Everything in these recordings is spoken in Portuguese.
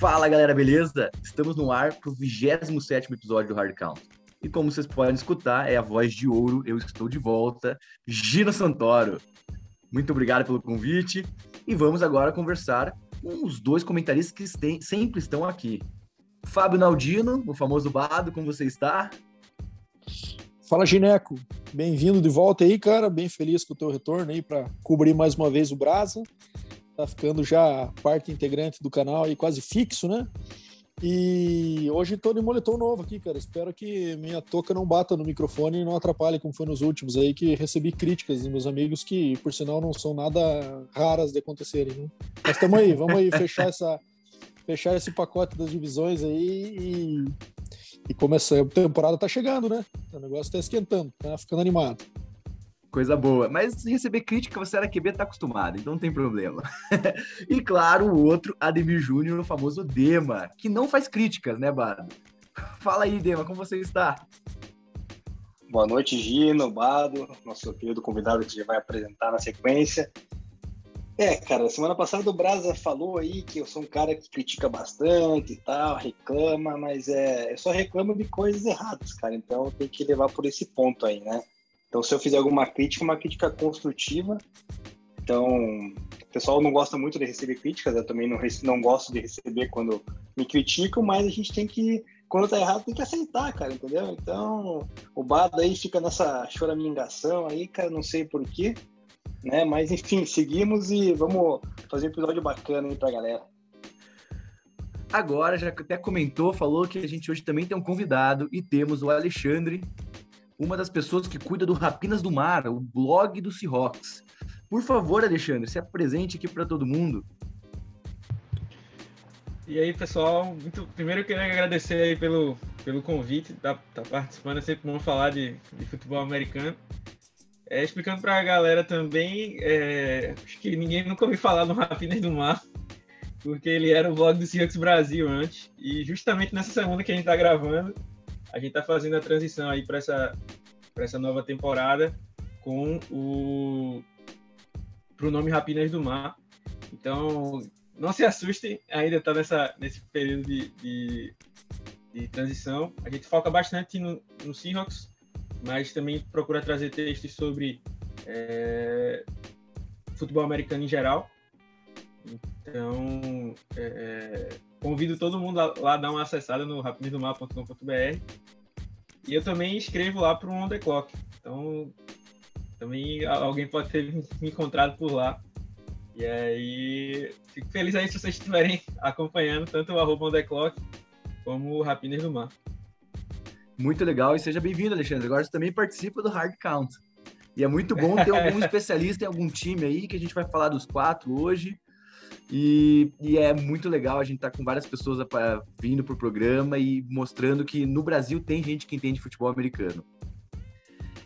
Fala galera, beleza? Estamos no ar para o 27 episódio do Hard Count. E como vocês podem escutar, é a voz de ouro, eu estou de volta, Gino Santoro. Muito obrigado pelo convite e vamos agora conversar com os dois comentaristas que sempre estão aqui. Fábio Naldino, o famoso Bado, como você está? Fala, Gineco. Bem-vindo de volta aí, cara. Bem feliz com o teu retorno aí para cobrir mais uma vez o Brasa. Tá ficando já parte integrante do canal aí, quase fixo, né? E hoje tô de moletom novo aqui, cara. Espero que minha touca não bata no microfone e não atrapalhe como foi nos últimos aí, que recebi críticas dos meus amigos que, por sinal, não são nada raras de acontecerem, né? Mas tamo aí, vamos aí fechar essa fechar esse pacote das divisões aí e e começar, a temporada tá chegando, né? O negócio tá esquentando, tá ficando animado. Coisa boa. Mas receber crítica, você era QB, tá acostumado, então não tem problema. e claro, o outro, Ademir Júnior, o famoso Dema, que não faz críticas, né, Bado? Fala aí, Dema, como você está? Boa noite, Gino, Bado, nosso querido convidado que já vai apresentar na sequência. É, cara, semana passada o Brasa falou aí que eu sou um cara que critica bastante e tal, reclama, mas é, eu só reclamo de coisas erradas, cara. Então tem que levar por esse ponto aí, né? Então se eu fizer alguma crítica, uma crítica construtiva. Então, o pessoal não gosta muito de receber críticas, eu também não, não gosto de receber quando me criticam, mas a gente tem que, quando tá errado, tem que aceitar, cara, entendeu? Então, o Bado aí fica nessa choramingação aí, cara, não sei porquê né? Mas enfim, seguimos e vamos fazer um episódio bacana aí pra galera. Agora, já até comentou, falou que a gente hoje também tem um convidado e temos o Alexandre, uma das pessoas que cuida do Rapinas do Mar, o blog do Seahawks. Por favor, Alexandre, se apresente aqui para todo mundo. E aí, pessoal, muito, primeiro eu queria agradecer aí pelo, pelo convite, tá, tá participando, é sempre bom falar de, de futebol americano. É, explicando para a galera também, é, acho que ninguém nunca ouviu falar no Rapinas do Mar, porque ele era o blog do Seahawks Brasil antes, e justamente nessa semana que a gente está gravando, a gente está fazendo a transição aí para essa, essa nova temporada com o pro nome Rapinas do Mar. Então, não se assustem, ainda está nessa nesse período de, de, de, transição. A gente foca bastante no, no Seahawks, mas também procura trazer textos sobre é, futebol americano em geral. Então, é, é convido todo mundo lá a dar uma acessada no rapidosdomar.com.br. E eu também escrevo lá para o On The Clock. Então, também alguém pode ter me encontrado por lá. E aí, fico feliz aí se vocês estiverem acompanhando tanto o arroba On The Clock como o Rapines do Mar. Muito legal e seja bem-vindo, Alexandre. Agora você também participa do Hard Count. E é muito bom ter algum especialista em algum time aí, que a gente vai falar dos quatro hoje. E, e é muito legal a gente estar tá com várias pessoas vindo para o programa e mostrando que no Brasil tem gente que entende futebol americano.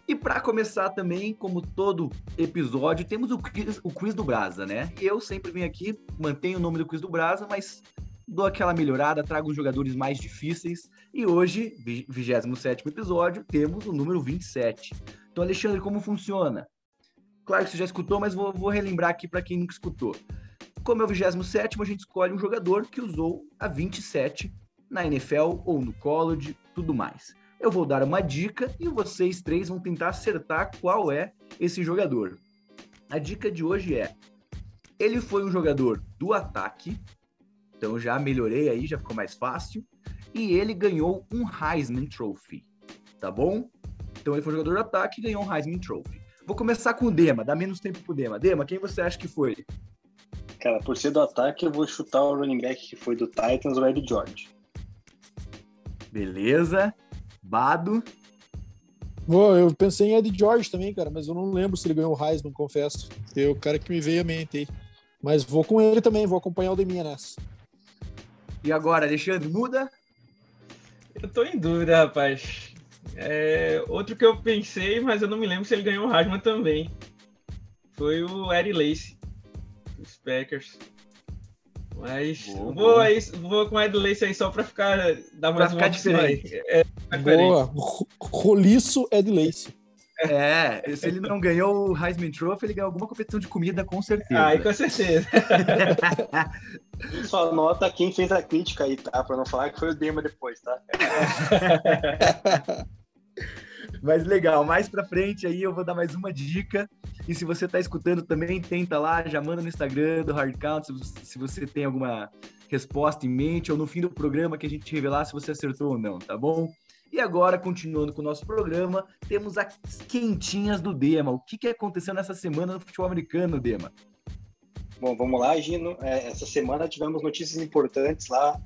E para começar também, como todo episódio, temos o quiz, o quiz do Brasa, né? Eu sempre venho aqui, mantenho o nome do quiz do Brasa, mas dou aquela melhorada, trago os jogadores mais difíceis. E hoje, 27 episódio, temos o número 27. Então, Alexandre, como funciona? Claro que você já escutou, mas vou, vou relembrar aqui para quem nunca escutou. Como é o 27, a gente escolhe um jogador que usou a 27 na NFL ou no college, tudo mais. Eu vou dar uma dica e vocês três vão tentar acertar qual é esse jogador. A dica de hoje é: ele foi um jogador do ataque, então já melhorei aí, já ficou mais fácil. E ele ganhou um Heisman Trophy, tá bom? Então ele foi jogador de ataque e ganhou um Heisman Trophy. Vou começar com o Dema, dá menos tempo pro Dema. Dema, quem você acha que foi? Cara, por ser do ataque, eu vou chutar o running back que foi do Titans, o Ed George. Beleza. Bado. Bom, eu pensei em Ed George também, cara, mas eu não lembro se ele ganhou o Heisman, confesso. É o cara que me veio à mente aí. Mas vou com ele também, vou acompanhar o Deminha nessa. E agora, Alexandre, muda? Eu tô em dúvida, rapaz. É, outro que eu pensei, mas eu não me lembro se ele ganhou o Rasman também. Foi o Eddie Lace, dos Packers. Mas boa, vou, boa. Aí, vou com o Ed Lace aí só pra ficar. Dar mais pra ficar diferente. É, boa. Roliço Ed Lace. É, se ele não ganhou o Heisman Trophy, ele ganhou alguma competição de comida, com certeza. Ah, com certeza. Só nota quem fez a crítica aí, tá? Pra não falar que foi o Dema depois, tá? Mas legal, mais pra frente aí eu vou dar mais uma dica. E se você tá escutando também, tenta lá, já manda no Instagram do Hard Count se você tem alguma resposta em mente ou no fim do programa que a gente revelar se você acertou ou não, tá bom? E agora, continuando com o nosso programa, temos as quentinhas do Dema. O que, que aconteceu nessa semana no futebol americano, Dema? Bom, vamos lá, Gino. É, essa semana tivemos notícias importantes lá,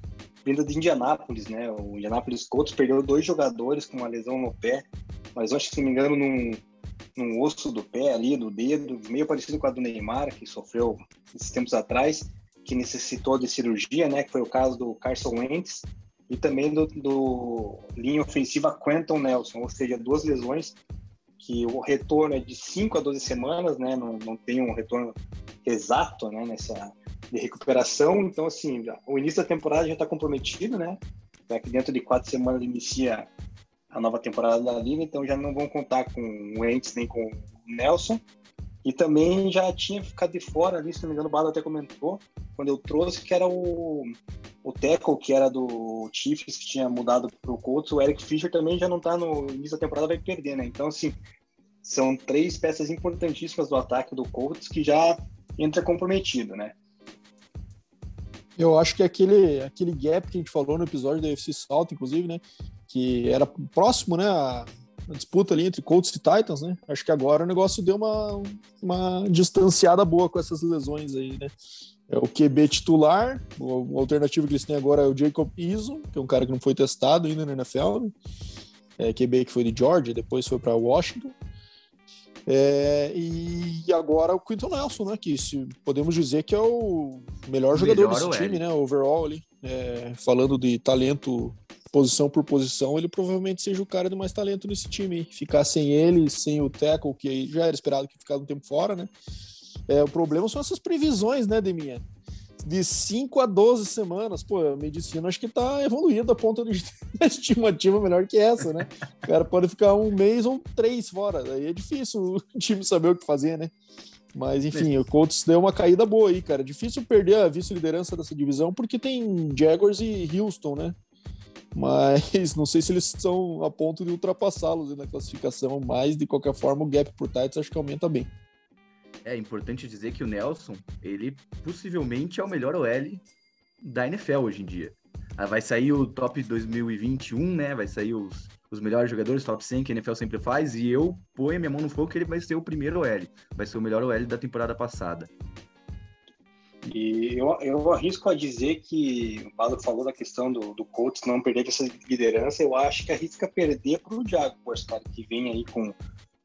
vindo de Indianápolis, né? O Indianápolis Colts perdeu dois jogadores com uma lesão no pé, mas acho que, se não me engano, num, num osso do pé ali, do dedo, meio parecido com a do Neymar, que sofreu esses tempos atrás, que necessitou de cirurgia, né? Que foi o caso do Carson Wentz e também do, do linha ofensiva Quentin Nelson, ou seja, duas lesões que o retorno é de 5 a 12 semanas, né? Não, não tem um retorno exato, né? Nessa de recuperação. Então, assim, o início da temporada já está comprometido, né? que dentro de quatro semanas inicia a nova temporada da Liga, então já não vão contar com o Entes nem com o Nelson. E também já tinha ficado de fora ali, se não me engano, o Bado até comentou, quando eu trouxe, que era o, o Teco, que era do Chiefs, que tinha mudado para o Colts. O Eric Fischer também já não está no início da temporada, vai perder, né? Então, assim, são três peças importantíssimas do ataque do Colts que já entra comprometido, né? Eu acho que aquele, aquele gap que a gente falou no episódio da UFC Salt, inclusive, né? Que era próximo, né? A, a disputa ali entre Colts e Titans, né? Acho que agora o negócio deu uma, uma distanciada boa com essas lesões aí, né? É o QB titular, o alternativo que eles têm agora é o Jacob Eason, que é um cara que não foi testado ainda na NFL, né? É, QB que foi de Georgia, depois foi para Washington. É, e agora o Quinton Nelson, né? Que se, podemos dizer que é o melhor jogador melhor desse time, né? Overall ali. É, falando de talento posição por posição, ele provavelmente seja o cara de mais talento nesse time. Ficar sem ele, sem o Teco, que já era esperado que ficasse um tempo fora, né? É, o problema são essas previsões, né, Deminha? de 5 a 12 semanas. Pô, a medicina acho que tá evoluindo a ponto de estimativa melhor que essa, né? O cara pode ficar um mês ou três fora. Aí é difícil o time saber o que fazer, né? Mas enfim, o Colts deu uma caída boa aí, cara. Difícil perder a vice-liderança dessa divisão porque tem Jaguars e Houston, né? Mas não sei se eles estão a ponto de ultrapassá-los na classificação, mas de qualquer forma o gap por Titans acho que aumenta bem. É importante dizer que o Nelson, ele possivelmente é o melhor OL da NFL hoje em dia. Ah, vai sair o top 2021, né? Vai sair os, os melhores jogadores, top 100 que a NFL sempre faz, e eu ponho minha mão no fogo que ele vai ser o primeiro OL. Vai ser o melhor OL da temporada passada. E eu, eu arrisco a dizer que o Bado falou da questão do, do Colts não perder essa liderança, eu acho que arrisca perder para o Jaguars, cara, que vem aí com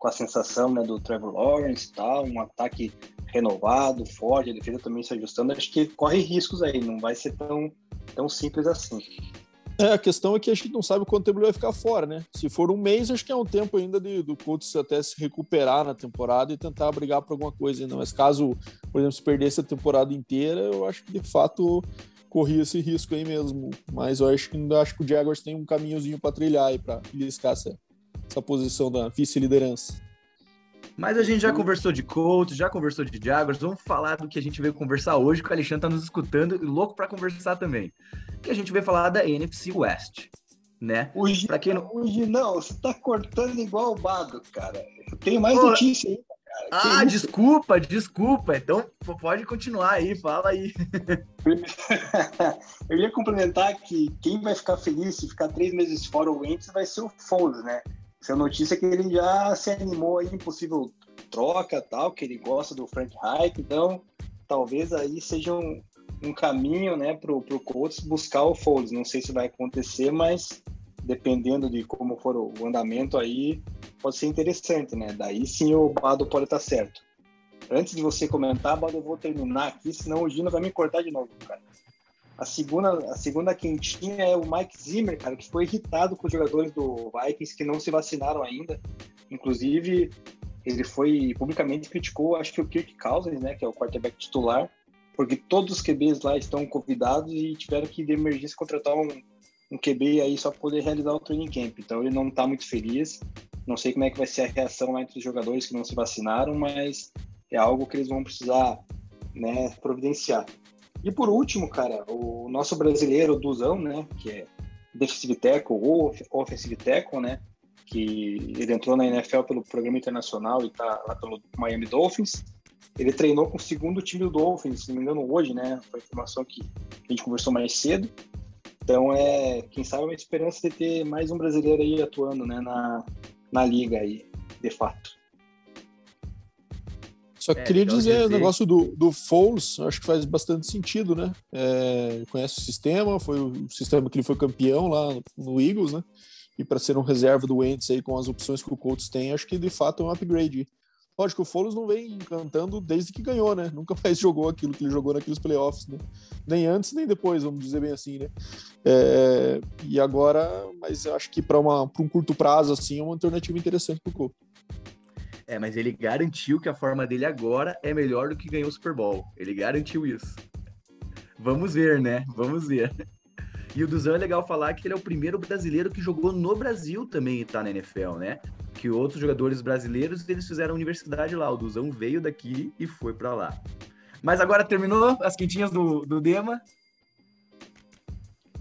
com a sensação né, do Trevor Lawrence e tal, um ataque renovado, forte, a defesa também se ajustando, acho que corre riscos aí, não vai ser tão, tão simples assim. É, a questão é que a gente não sabe quanto tempo ele vai ficar fora, né? Se for um mês, acho que é um tempo ainda de, do Colts até se recuperar na temporada e tentar brigar por alguma coisa ainda. Mas caso, por exemplo, se perdesse a temporada inteira, eu acho que de fato corria esse risco aí mesmo. Mas eu acho que ainda acho que o Jaguars tem um caminhozinho para trilhar aí para beliscar essa, essa posição da vice-liderança. Mas a gente já conversou de Colts, já conversou de Jaguars, vamos falar do que a gente veio conversar hoje, que o Alexandre tá nos escutando e louco para conversar também. Que a gente veio falar da NFC West, né? Hoje, pra quem não... hoje não, você tá cortando igual o Bado, cara. Eu tenho mais Pô, notícia aí, cara. Ah, desculpa, desculpa. Então pode continuar aí, fala aí. Eu ia complementar que quem vai ficar feliz se ficar três meses fora o Wentz vai ser o Foles, né? Essa notícia é que ele já se animou aí possível troca tal, que ele gosta do Frank Reich, então talvez aí seja um, um caminho, né, pro, pro Colts buscar o Foles. Não sei se vai acontecer, mas dependendo de como for o andamento aí, pode ser interessante, né? Daí sim o Bado pode estar certo. Antes de você comentar, Bado, eu vou terminar aqui, senão o Gino vai me cortar de novo, cara. A segunda, a segunda quentinha é o Mike Zimmer, cara, que foi irritado com os jogadores do Vikings que não se vacinaram ainda. Inclusive, ele foi publicamente criticou, acho que o Kirk Cousins, né, que é o quarterback titular, porque todos os QBs lá estão convidados e tiveram que de emergência contratar um, um QB aí só para poder realizar o training camp. Então ele não está muito feliz. Não sei como é que vai ser a reação lá entre os jogadores que não se vacinaram, mas é algo que eles vão precisar né, providenciar. E por último, cara, o nosso brasileiro Duzão, né, que é defensive tackle ou offensive tackle, né, que ele entrou na NFL pelo programa internacional e tá lá pelo Miami Dolphins. Ele treinou com o segundo time do Dolphins, se não me engano, hoje, né? Foi a informação que a gente conversou mais cedo. Então, é, quem sabe, uma esperança de ter mais um brasileiro aí atuando né, na, na liga aí, de fato. Só é, queria dizer, dizer, o negócio do, do Foles, acho que faz bastante sentido, né? É, conhece o sistema, foi o sistema que ele foi campeão lá no Eagles, né? E para ser um reserva do Wentz aí com as opções que o Colts tem, acho que de fato é um upgrade. Lógico, o Foles não vem encantando desde que ganhou, né? Nunca mais jogou aquilo que ele jogou naqueles playoffs, né? Nem antes, nem depois, vamos dizer bem assim, né? É, e agora, mas eu acho que para um curto prazo, assim, é uma alternativa interessante para o Colts. É, mas ele garantiu que a forma dele agora é melhor do que ganhou o Super Bowl. Ele garantiu isso. Vamos ver, né? Vamos ver. E o Duzão é legal falar que ele é o primeiro brasileiro que jogou no Brasil também e tá na NFL, né? Que outros jogadores brasileiros, eles fizeram universidade lá. O Duzão veio daqui e foi para lá. Mas agora terminou as quentinhas do, do Dema.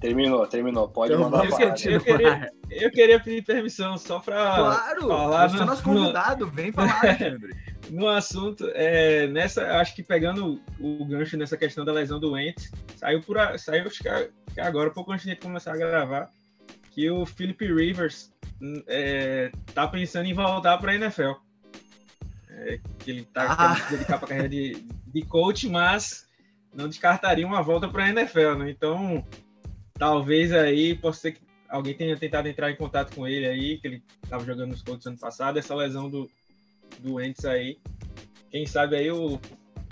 Terminou, terminou. Pode então, mandar eu, eu, queria, eu queria pedir permissão só para claro, falar. Você é no, nosso convidado, no, vem falar, Alexandre. no assunto, é, nessa, acho que pegando o, o gancho nessa questão da lesão do Wentz, saiu por saiu acho que agora, pouco antes de começar a gravar, que o Philip Rivers hum, é, tá pensando em voltar para a NFL. É, que ele tá ah. querendo dedicar para a carreira de, de coach, mas não descartaria uma volta para a NFL, né? Então, talvez aí possa ser que alguém tenha tentado entrar em contato com ele aí, que ele estava jogando nos Colts ano passado, essa lesão do, do Ents aí. Quem sabe aí o.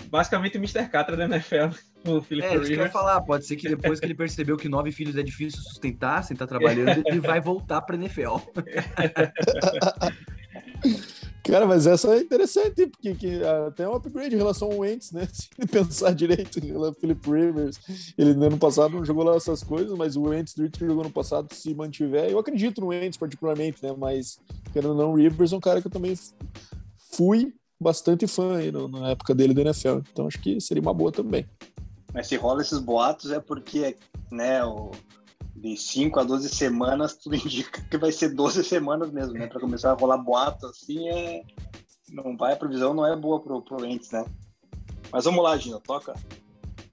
Basicamente o Mr. Catra da NFL, o Felipe É, isso que eu ia falar, pode ser que depois que ele percebeu que nove filhos é difícil sustentar, sem estar trabalhando, ele vai voltar para NFL. Cara, mas essa é interessante, porque que, até é um upgrade em relação ao Wentz, né? Se pensar direito, o Philip Rivers, ele no ano passado não jogou lá essas coisas, mas o Wentz do que jogou no passado se mantiver, eu acredito no Wentz particularmente, né? Mas, querendo ou não, o Rivers é um cara que eu também fui bastante fã aí no, na época dele do NFL, então acho que seria uma boa também. Mas se rola esses boatos é porque, né, o de 5 a 12 semanas, tudo indica que vai ser 12 semanas mesmo, né? Para começar a rolar boato assim, é... não vai, a previsão não é boa pro, pro Ents, né? Mas vamos lá, Gino, toca,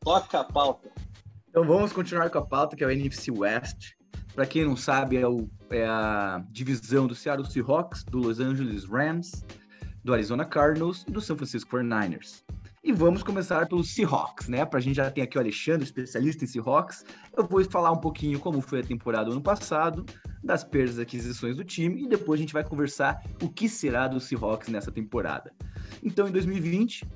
toca a pauta. Então vamos continuar com a pauta, que é o NFC West. Para quem não sabe, é, o, é a divisão do Seattle Seahawks, do Los Angeles Rams, do Arizona Cardinals e do San Francisco 49ers. E vamos começar pelos Seahawks, né? Para a gente já tem aqui o Alexandre, especialista em Seahawks. Eu vou falar um pouquinho como foi a temporada ano passado, das perdas e aquisições do time, e depois a gente vai conversar o que será do Seahawks nessa temporada. Então, em 2020,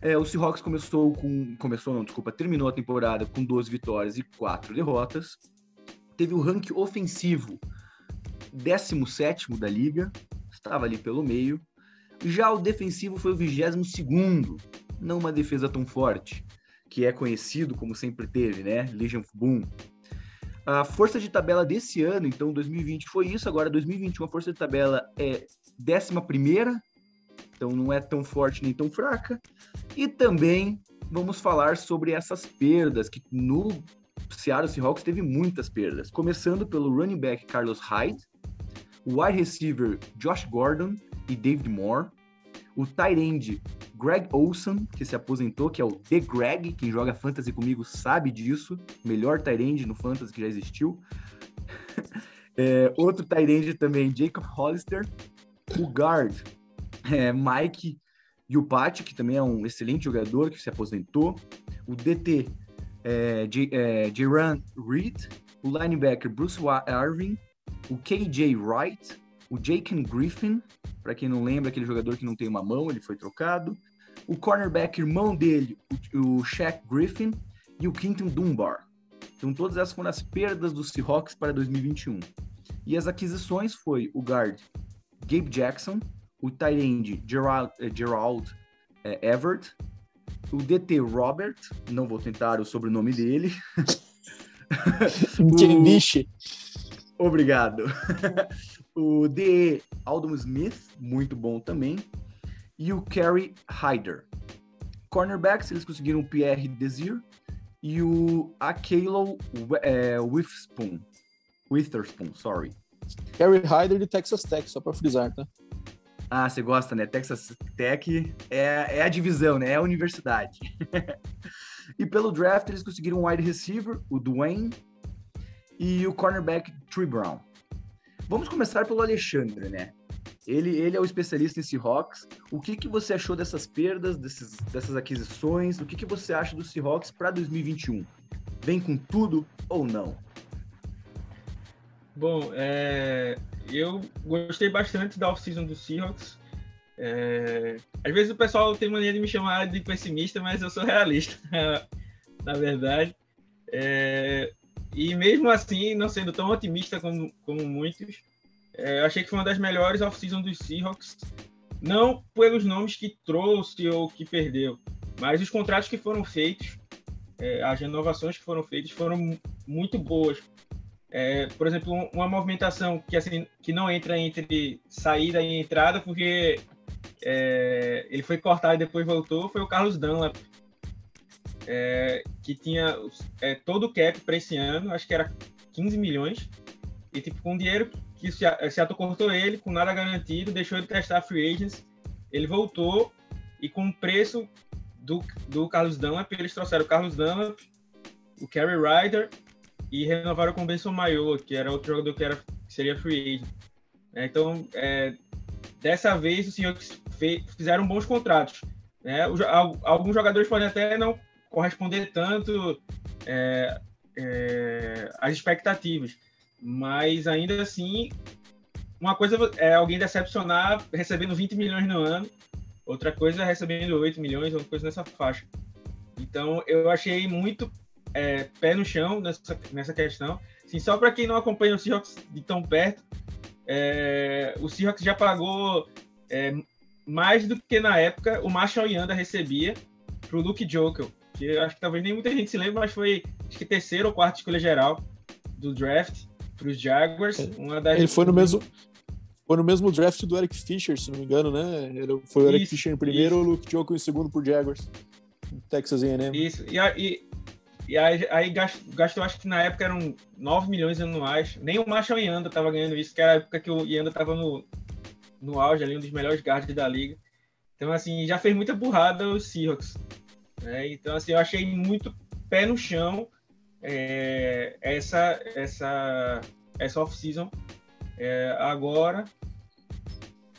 é, o Seahawks começou com. Começou, não, desculpa, terminou a temporada com 12 vitórias e 4 derrotas. Teve o ranking ofensivo 17 da liga, estava ali pelo meio. Já o defensivo foi o 22 não uma defesa tão forte, que é conhecido como sempre teve, né? Legion Boom. A força de tabela desse ano, então 2020 foi isso, agora 2021 a força de tabela é 11 então não é tão forte nem tão fraca. E também vamos falar sobre essas perdas, que no Seattle Seahawks teve muitas perdas, começando pelo running back Carlos Hyde, o wide receiver Josh Gordon e David Moore, o tight end Greg Olson, que se aposentou, que é o The Greg, quem joga fantasy comigo sabe disso, melhor tight no fantasy que já existiu. é, outro tight também, Jacob Hollister, o guard é, Mike Yupati, que também é um excelente jogador que se aposentou, o DT é, é, Reed, o linebacker Bruce Irving, o KJ Wright, o Jaken Griffin, para quem não lembra, aquele jogador que não tem uma mão, ele foi trocado. O cornerback irmão dele, o, o Shaq Griffin, e o Quinton Dunbar. Então todas essas foram as perdas dos Seahawks para 2021. E as aquisições foi o guard Gabe Jackson, o tight end Gerald, eh, Gerald eh, Everett, o DT Robert, não vou tentar o sobrenome dele. o... Obrigado. o DE Aldon Smith, muito bom também, e o Kerry Hyder. Cornerbacks, eles conseguiram o Pierre Desir e o Akelo é, Witherspoon. Witherspoon, sorry. Kerry Hyder de Texas Tech, só para frisar, tá? Ah, você gosta, né? Texas Tech é, é a divisão, né? É a universidade. e pelo draft, eles conseguiram um wide receiver, o Dwayne, e o cornerback Tree Brown. Vamos começar pelo Alexandre, né? Ele, ele é o especialista em Seahawks. O que, que você achou dessas perdas, desses, dessas aquisições? O que, que você acha do Seahawks para 2021? Vem com tudo ou não? Bom, é, eu gostei bastante da off-season do Seahawks. É, às vezes o pessoal tem mania de me chamar de pessimista, mas eu sou realista, na verdade. É, e mesmo assim, não sendo tão otimista como, como muitos, é, achei que foi uma das melhores off-season dos Seahawks. Não pelos nomes que trouxe ou que perdeu, mas os contratos que foram feitos, é, as renovações que foram feitas foram muito boas. É, por exemplo, uma movimentação que assim que não entra entre saída e entrada, porque é, ele foi cortado e depois voltou, foi o Carlos Dunlap, é, que tinha é, todo o cap para esse ano, acho que era 15 milhões, e tipo, com dinheiro que o Seattle cortou ele, com nada garantido, deixou ele testar free agents, ele voltou, e com o preço do, do Carlos Dunlap, eles trouxeram o Carlos Dunlap, o Kerry Ryder, e renovaram com o Benson Maior, que era outro jogador que, era, que seria free agent. É, então, é, dessa vez, os senhores fizeram bons contratos. Né? alguns jogadores podem até não corresponder tanto é, é, às expectativas. Mas ainda assim, uma coisa é alguém decepcionar recebendo 20 milhões no ano, outra coisa é recebendo 8 milhões, outra coisa nessa faixa. Então eu achei muito é, pé no chão nessa, nessa questão. Assim, só para quem não acompanha o Seahawks de tão perto, é, o Seahawks já pagou é, mais do que na época o Marshall Yanda recebia para o Luke Jokel que acho que talvez nem muita gente se lembre, mas foi acho que terceira ou quarta escolha geral do draft para os Jaguars. É. Uma das... Ele foi no mesmo foi no mesmo draft do Eric Fisher, se não me engano, né? Ele foi o Eric isso, Fisher em primeiro, o Luke Joku em segundo por Jaguars, Texas A&M. Isso. E, e, e aí, aí gastou, acho que na época eram 9 milhões anuais. Nem o Marshall Yanda estava ganhando isso, que era a época que o Yanda estava no, no auge ali, um dos melhores guards da liga. Então, assim, já fez muita burrada os Seahawks. Né? Então, assim, eu achei muito pé no chão é, essa, essa, essa off-season é, agora.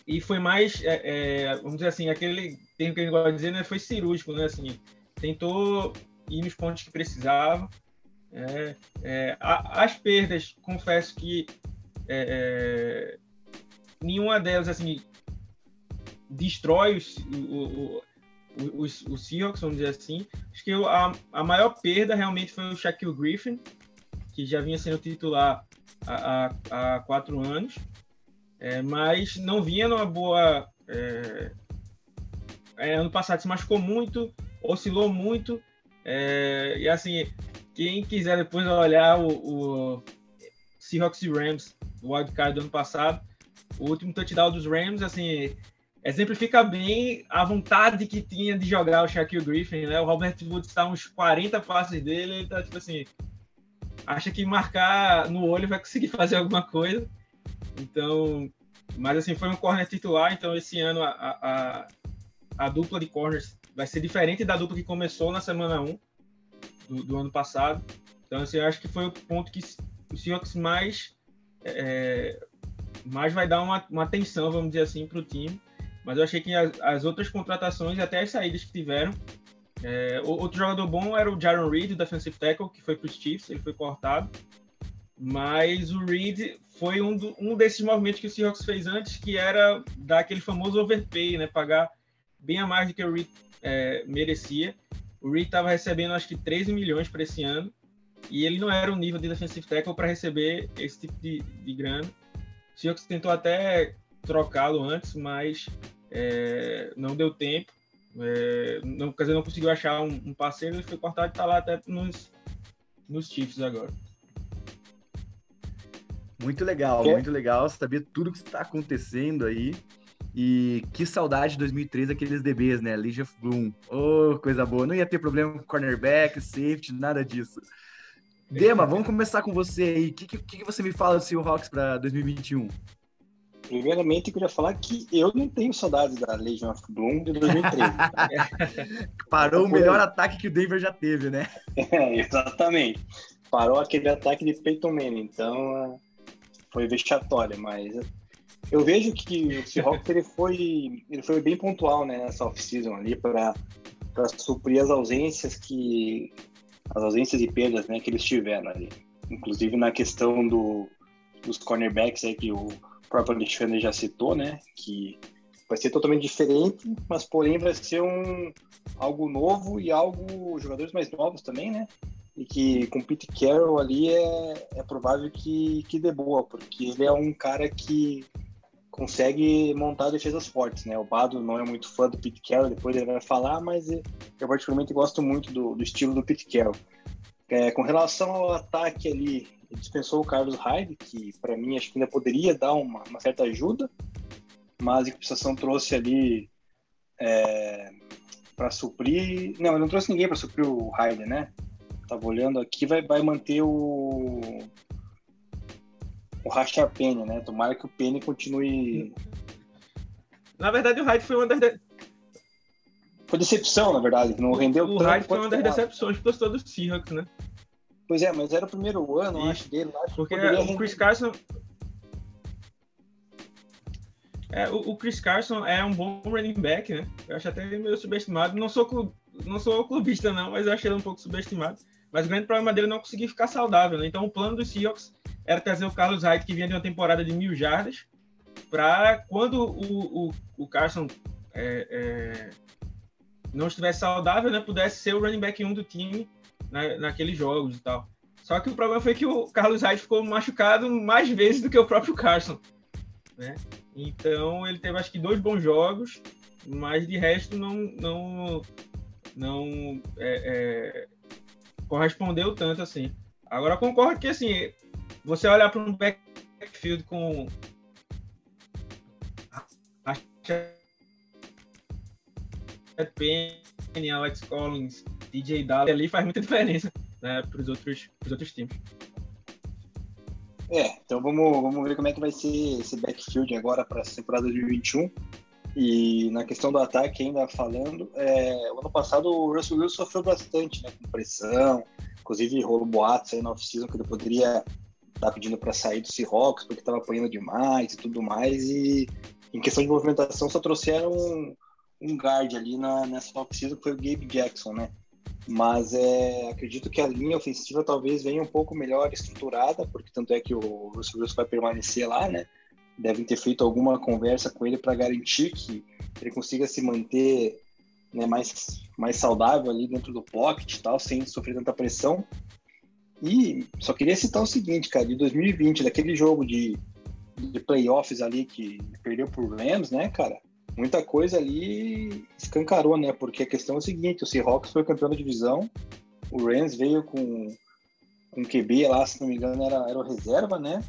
E foi mais, é, é vamos dizer assim, aquele termo que a gente gosta de dizer, né, foi cirúrgico, né? Assim, tentou ir nos pontos que precisava. É, é, as perdas, confesso que nenhuma delas assim destrói o, o, os, os Seahawks, vamos dizer assim. Acho que a, a maior perda realmente foi o Shaquille Griffin, que já vinha sendo titular há, há, há quatro anos, é, mas não vinha numa boa. É, é, ano passado se machucou muito, oscilou muito, é, e assim, quem quiser depois olhar o, o Seahawks e Rams, o wildcard do ano passado, o último touchdown dos Rams, assim, exemplifica bem a vontade que tinha de jogar o Shaquille Griffin, né? O Robert Woods está uns 40 passes dele, ele tá tipo assim, acha que marcar no olho vai conseguir fazer alguma coisa. Então, mas assim, foi um corner titular, então esse ano a, a, a dupla de corners vai ser diferente da dupla que começou na semana 1 do, do ano passado. Então, assim, eu acho que foi o ponto que o Seahawks mais é, mais vai dar uma, uma atenção, vamos dizer assim, para o time. Mas eu achei que as, as outras contratações, até as saídas que tiveram, é, outro jogador bom era o Jaron Reed, o defensive tackle, que foi para os Chiefs, ele foi cortado. Mas o Reed foi um, do, um desses movimentos que o Seahawks fez antes, que era dar aquele famoso overpay, né? Pagar bem a mais do que o Reed é, merecia. O Reed estava recebendo acho que 13 milhões para esse ano, e ele não era o nível de defensive tackle para receber esse tipo de, de grana. O Seahawks tentou até trocá-lo antes, mas é, não deu tempo, é, não, quer dizer, não conseguiu achar um, um parceiro, ele foi cortado e está lá até nos, nos Chiefs agora. Muito legal, que? muito legal saber tudo que está acontecendo aí. E que saudade de 2013 aqueles DBs, né? Legion of Bloom. Oh, coisa boa. Não ia ter problema com cornerback, safety, nada disso. Dema, vamos começar com você aí. O que, que, que você me fala do Seahawks para 2021? Primeiramente, eu queria falar que eu não tenho saudades da Legion of Bloom de 2013. Parou o melhor ataque que o Denver já teve, né? É, exatamente. Parou aquele ataque de Peyton Manning, então foi vexatório, mas eu vejo que o Seahawks ele foi, ele foi bem pontual né, nessa off-season ali para suprir as ausências que as ausências e perdas né, que eles tiveram ali. Inclusive na questão do, dos cornerbacks aí que o próprio Alexandre já citou, né? Que vai ser totalmente diferente, mas porém vai ser um algo novo e algo jogadores mais novos também, né? E que com Pete Carroll ali é, é provável que, que dê boa, porque ele é um cara que consegue montar defesas fortes, né? O Bado não é muito fã do Pete Carroll, depois ele vai falar, mas eu particularmente gosto muito do, do estilo do Pete Carroll. É, com relação ao ataque ali, dispensou o Carlos Hyde, que para mim acho que ainda poderia dar uma, uma, certa ajuda, mas a compensação trouxe ali é, para suprir. Não, ele não trouxe ninguém para suprir o Hyde, né? Tava olhando aqui, vai, vai manter o o Rashard Penny, né? Tomara que o Penny continue. Na verdade, o Hyde foi uma das. Foi decepção, na verdade, não rendeu O Hyde foi uma das decepções para todos os Seahawks, né? Pois é, mas era o primeiro ano, Isso. acho, dele. Porque o Chris Carson. É, o, o, Chris Carson é um bom running back, né? Eu acho até meio subestimado. Não sou, club, não sou clubista, não, mas eu achei ele um pouco subestimado. Mas o grande problema dele é não conseguir ficar saudável, né? Então o plano dos Seahawks era trazer o Carlos Hyde, que vinha de uma temporada de mil jardas, para quando o, o, o Carson é, é, não estivesse saudável, né, pudesse ser o running back 1 do time na, naqueles jogos e tal. Só que o problema foi que o Carlos Hyde ficou machucado mais vezes do que o próprio Carson. Né? Então ele teve acho que dois bons jogos, mas de resto não não não é, é, correspondeu tanto assim. Agora concordo que assim você olhar para um backfield com Penny, Alex Collins, DJ Dallas ali faz muita diferença né, para os outros, outros times. É, então vamos, vamos ver como é que vai ser esse backfield agora para essa temporada 2021. E na questão do ataque, ainda falando, é, ano passado o Russell Wilson sofreu bastante, né, com pressão, inclusive rolou boatos aí na off-season que ele poderia tá pedindo para sair do Seahawks porque estava apanhando demais e tudo mais. E em questão de movimentação, só trouxeram um, um guard ali na, nessa off-season, que foi o Gabe Jackson, né? Mas é, acredito que a linha ofensiva talvez venha um pouco melhor estruturada, porque tanto é que o Russell Wilson vai permanecer lá, né? Devem ter feito alguma conversa com ele para garantir que ele consiga se manter né, mais, mais saudável ali dentro do pocket e tal, sem sofrer tanta pressão. E só queria citar o seguinte, cara, de 2020, daquele jogo de, de playoffs ali que perdeu por Rams, né, cara? Muita coisa ali escancarou, né? Porque a questão é o seguinte, o Seahawks foi campeão da divisão, o Rams veio com um QB lá, se não me engano, era, era o reserva, né?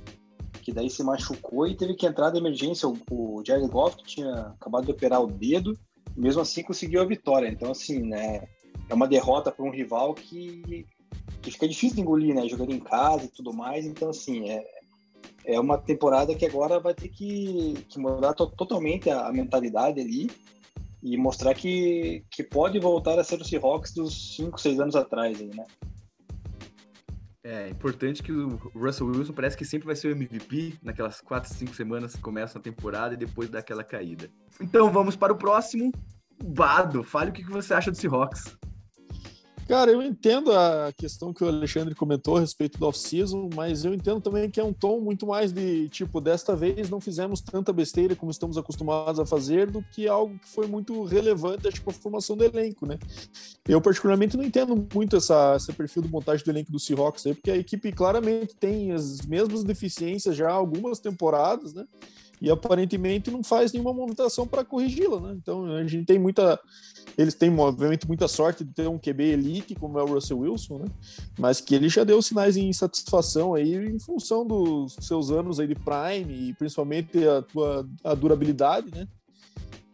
Que daí se machucou e teve que entrar de emergência o, o Jared Goff, tinha acabado de operar o dedo, e mesmo assim conseguiu a vitória. Então, assim, né? É uma derrota para um rival que que fica difícil de engolir, né? Jogando em casa e tudo mais. Então, assim, é, é uma temporada que agora vai ter que, que mudar to totalmente a, a, mentalidade ali e mostrar que, que pode voltar a ser o Seahawks dos 5, 6 anos atrás, aí, né? É importante que o Russell Wilson parece que sempre vai ser o MVP naquelas 4, 5 semanas que começam a temporada e depois daquela caída. Então vamos para o próximo. Bado, fale o que você acha do Seahawks. Cara, eu entendo a questão que o Alexandre comentou a respeito do off-season, mas eu entendo também que é um tom muito mais de tipo, desta vez não fizemos tanta besteira como estamos acostumados a fazer, do que algo que foi muito relevante, para a formação do elenco, né? Eu, particularmente, não entendo muito essa, esse perfil de montagem do elenco do Seahawks aí, porque a equipe claramente tem as mesmas deficiências já há algumas temporadas, né? E aparentemente não faz nenhuma movimentação para corrigi-la, né? Então a gente tem muita, eles têm obviamente muita sorte de ter um QB elite como é o Russell Wilson, né? Mas que ele já deu sinais de insatisfação aí em função dos seus anos aí de prime e principalmente a tua a durabilidade, né?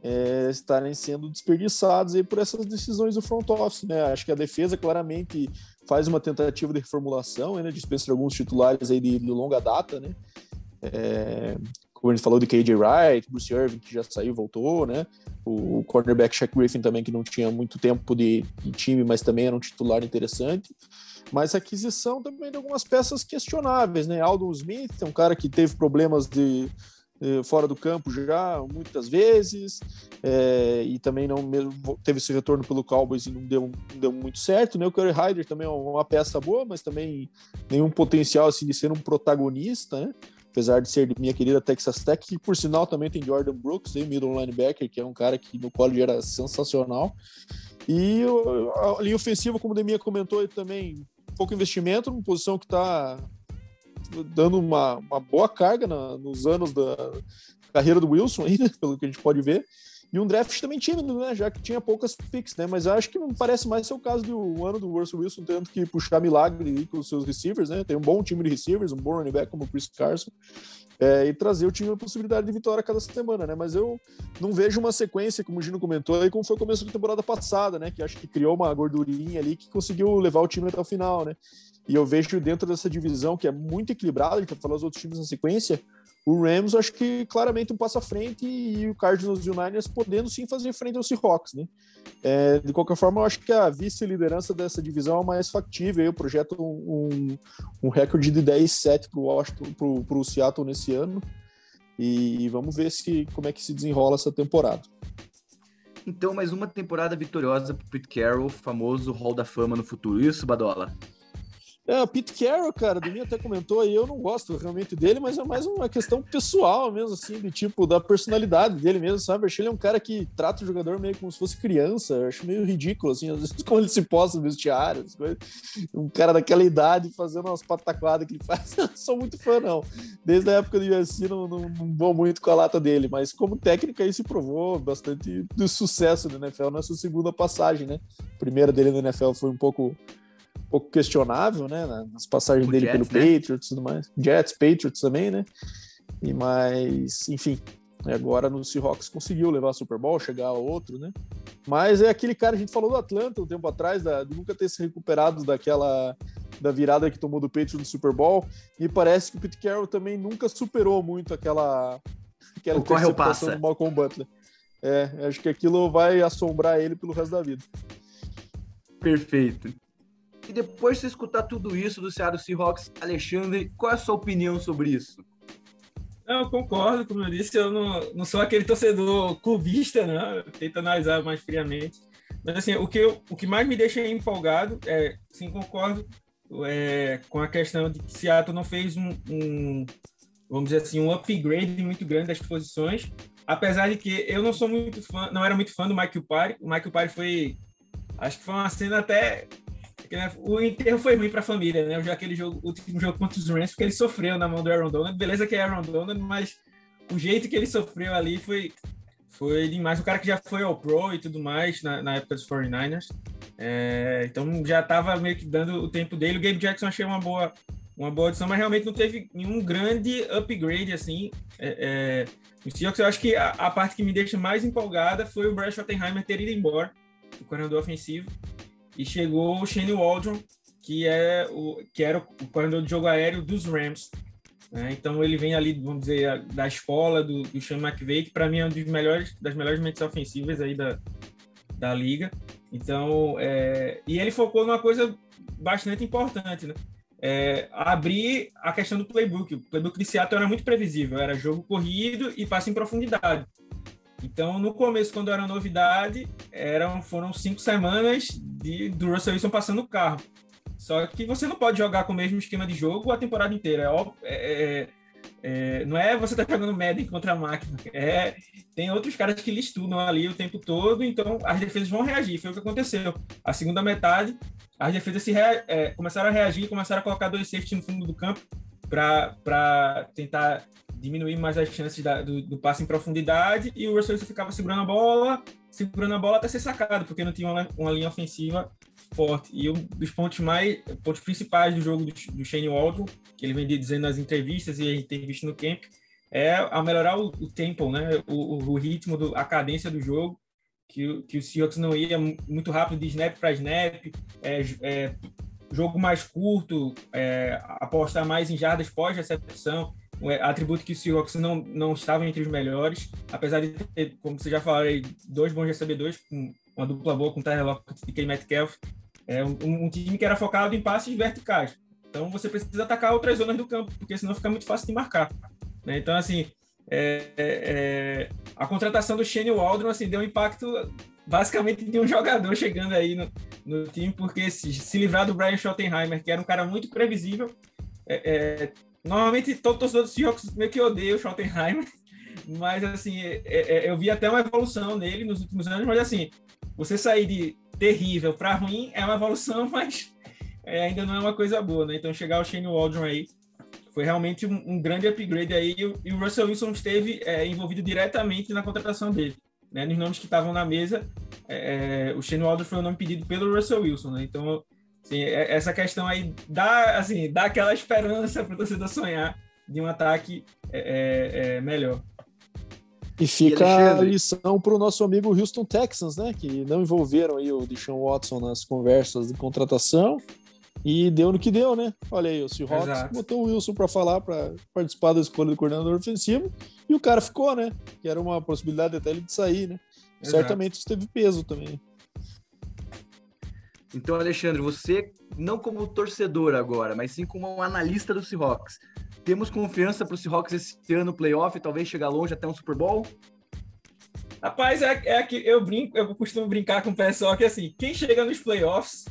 É, estarem sendo desperdiçados aí por essas decisões do front office, né? Acho que a defesa claramente faz uma tentativa de reformulação, né? Dispensa alguns titulares aí de, de longa data, né? É, como a gente falou de KJ Wright, Bruce Irving, que já saiu voltou, né? O cornerback Shaq Griffin também, que não tinha muito tempo de, de time, mas também era um titular interessante. Mas a aquisição também de algumas peças questionáveis, né? Aldon Smith é um cara que teve problemas de, fora do campo já muitas vezes é, e também não mesmo teve esse retorno pelo Cowboys e não deu, não deu muito certo né o Curry Hyder também é uma peça boa mas também nenhum potencial assim de ser um protagonista né? Apesar de ser minha querida Texas Tech, que por sinal também tem Jordan Brooks, aí, middle linebacker, que é um cara que no college era sensacional. E a linha ofensiva, como o Deminha comentou, também pouco investimento, uma posição que está dando uma, uma boa carga na, nos anos da carreira do Wilson, pelo que a gente pode ver. E um draft também tímido, né? Já que tinha poucas picks, né? Mas acho que parece mais ser o caso do ano do Russell Wilson tendo que puxar milagre com os seus receivers, né? Tem um bom time de receivers, um bom running back como o Chris Carson. É, e trazer o time a possibilidade de vitória cada semana, né? Mas eu não vejo uma sequência, como o Gino comentou, aí como foi o começo da temporada passada, né? Que acho que criou uma gordurinha ali que conseguiu levar o time até o final, né? E eu vejo dentro dessa divisão que é muito equilibrada, a gente vai falar os outros times na sequência, o Rams, acho que claramente um passo à frente e o Cardinals e o Niners podendo sim fazer frente ao Seahawks, né? É, de qualquer forma, eu acho que a vice-liderança dessa divisão é mais factível. Eu projeto um, um, um recorde de 10-7 para o Seattle nesse ano. E vamos ver se como é que se desenrola essa temporada. Então, mais uma temporada vitoriosa para Pete Carroll, famoso Hall da Fama no futuro. Isso, Badola? É, o Pete Carroll, cara, o até comentou aí, eu não gosto realmente dele, mas é mais uma questão pessoal mesmo, assim, de tipo, da personalidade dele mesmo, sabe? Eu ele um cara que trata o jogador meio como se fosse criança, eu acho meio ridículo, assim, às vezes como ele se posta no vestiário, coisas. um cara daquela idade fazendo umas pataquadas que ele faz, eu não sou muito fã, não. Desde a época do UFC, não, não, não vou muito com a lata dele, mas como técnica aí se provou bastante do sucesso do NFL nessa segunda passagem, né? A primeira dele no NFL foi um pouco um pouco questionável, né? Nas passagens o dele Jets, pelo né? Patriots e tudo mais. Jets, Patriots também, né? E mais, enfim, agora no Seahawks conseguiu levar a Super Bowl, chegar a outro, né? Mas é aquele cara, a gente falou do Atlanta um tempo atrás, da, de nunca ter se recuperado daquela da virada que tomou do Patriots no Super Bowl. E parece que o Pete Carroll também nunca superou muito aquela aquela Ocorre interceptação do Malcolm Butler. É, acho que aquilo vai assombrar ele pelo resto da vida. Perfeito. E depois de você escutar tudo isso do Seattle Seahawks, Alexandre, qual é a sua opinião sobre isso? Eu concordo, como eu disse, eu não, não sou aquele torcedor clubista, né? Eu tento analisar mais friamente. Mas assim, o que, eu, o que mais me deixa empolgado é, sim, concordo é, com a questão de que Seattle não fez um, um, vamos dizer assim, um upgrade muito grande das posições, apesar de que eu não sou muito fã, não era muito fã do Michael Parry. O Michael Parry foi, acho que foi uma cena até o enterro foi ruim para a família, né? Aquele jogo, o último jogo contra os Rams, porque ele sofreu na mão do Aaron Donald. Beleza que é Aaron Donald, mas o jeito que ele sofreu ali foi, foi demais. O cara que já foi ao Pro e tudo mais na, na época dos 49ers. É, então já estava meio que dando o tempo dele. O Gabe Jackson achei uma boa, uma boa adição, mas realmente não teve nenhum grande upgrade assim. É, é, eu acho que a, a, parte que me deixa mais empolgada foi o Brad Schottenheimer ter ido embora, o coordenador ofensivo e chegou o Shane Waldron, que, é o, que era o coordenador de jogo aéreo dos Rams. Né? Então ele vem ali, vamos dizer, da escola do, do Sean McVay, que para mim é uma das melhores, das melhores mentes ofensivas aí da, da liga. Então, é, e ele focou numa coisa bastante importante, né? É, abrir a questão do playbook. O playbook de Seattle era muito previsível, era jogo corrido e passe em profundidade. Então, no começo, quando era novidade, eram, foram cinco semanas de, do Russell Wilson passando o carro. Só que você não pode jogar com o mesmo esquema de jogo a temporada inteira. É, é, é, é não é você tá jogando Madden contra a máquina. É, tem outros caras que lhe estudam ali o tempo todo, então as defesas vão reagir. Foi o que aconteceu. A segunda metade, as defesas se é, começaram a reagir, começaram a colocar dois safety no fundo do campo para tentar diminuir mais as chances da, do, do, passe em profundidade e o Russell Wilson ficava segurando a bola, segurando a bola até ser sacado, porque não tinha uma, uma linha ofensiva forte. E um dos pontos mais pontos principais do jogo do, do Shane Waldron, que ele vem dizendo nas entrevistas e a gente tem visto no camp, é a melhorar o, o tempo, né? O, o, ritmo, do, a cadência do jogo, que, que o Seahawks não ia muito rápido de snap para snap, é, é, jogo mais curto, é, apostar mais em jardas pós-recepção, é, atributo que o Seahawks não, não estava entre os melhores, apesar de ter, como você já falou, dois bons recebedores, uma dupla boa com Tyler Lockett e K. Metcalf, é um, um, time que era focado em passes verticais. Então você precisa atacar outras zonas do campo, porque senão fica muito fácil de marcar. Né? Então, assim, é, é, é a contratação do Shane Waldron assim, deu um impacto basicamente de um jogador chegando aí no, no time, porque se, se, livrar do Brian Schottenheimer, que era um cara muito previsível, é, é, normalmente todo torcedor do Seahawks meio que odeia o Schottenheimer, mas assim, é, é, eu vi até uma evolução nele nos últimos anos, mas assim, você sair de terrível para ruim é uma evolução, mas ainda não é uma coisa boa, né? Então chegar o Shane Waldron aí foi realmente um, um grande upgrade aí e o, e o Russell Wilson esteve envolvido diretamente na contratação dele né, nos nomes que estavam na mesa, é, é, o Shane Waldron foi o nome pedido pelo Russell Wilson, né? Então, assim, é, essa questão aí dá, assim, dá aquela esperança para o torcedor sonhar de um ataque é, é, é melhor. E fica e a lição para o nosso amigo Houston Texans, né? Que não envolveram aí o Deshaun Watson nas conversas de contratação e deu no que deu, né? Olha aí, o Seahawks Exato. botou o Wilson para falar, para participar da escolha do coordenador ofensivo, e o cara ficou, né? Que era uma possibilidade até ele de sair, né? Exato. Certamente isso teve peso também. Então, Alexandre, você, não como torcedor agora, mas sim como um analista do Seahawks, temos confiança para o Seahawks esse ano no playoff, talvez chegar longe até um Super Bowl? Rapaz, é, é que eu brinco, eu costumo brincar com o pessoal que assim, quem chega nos playoffs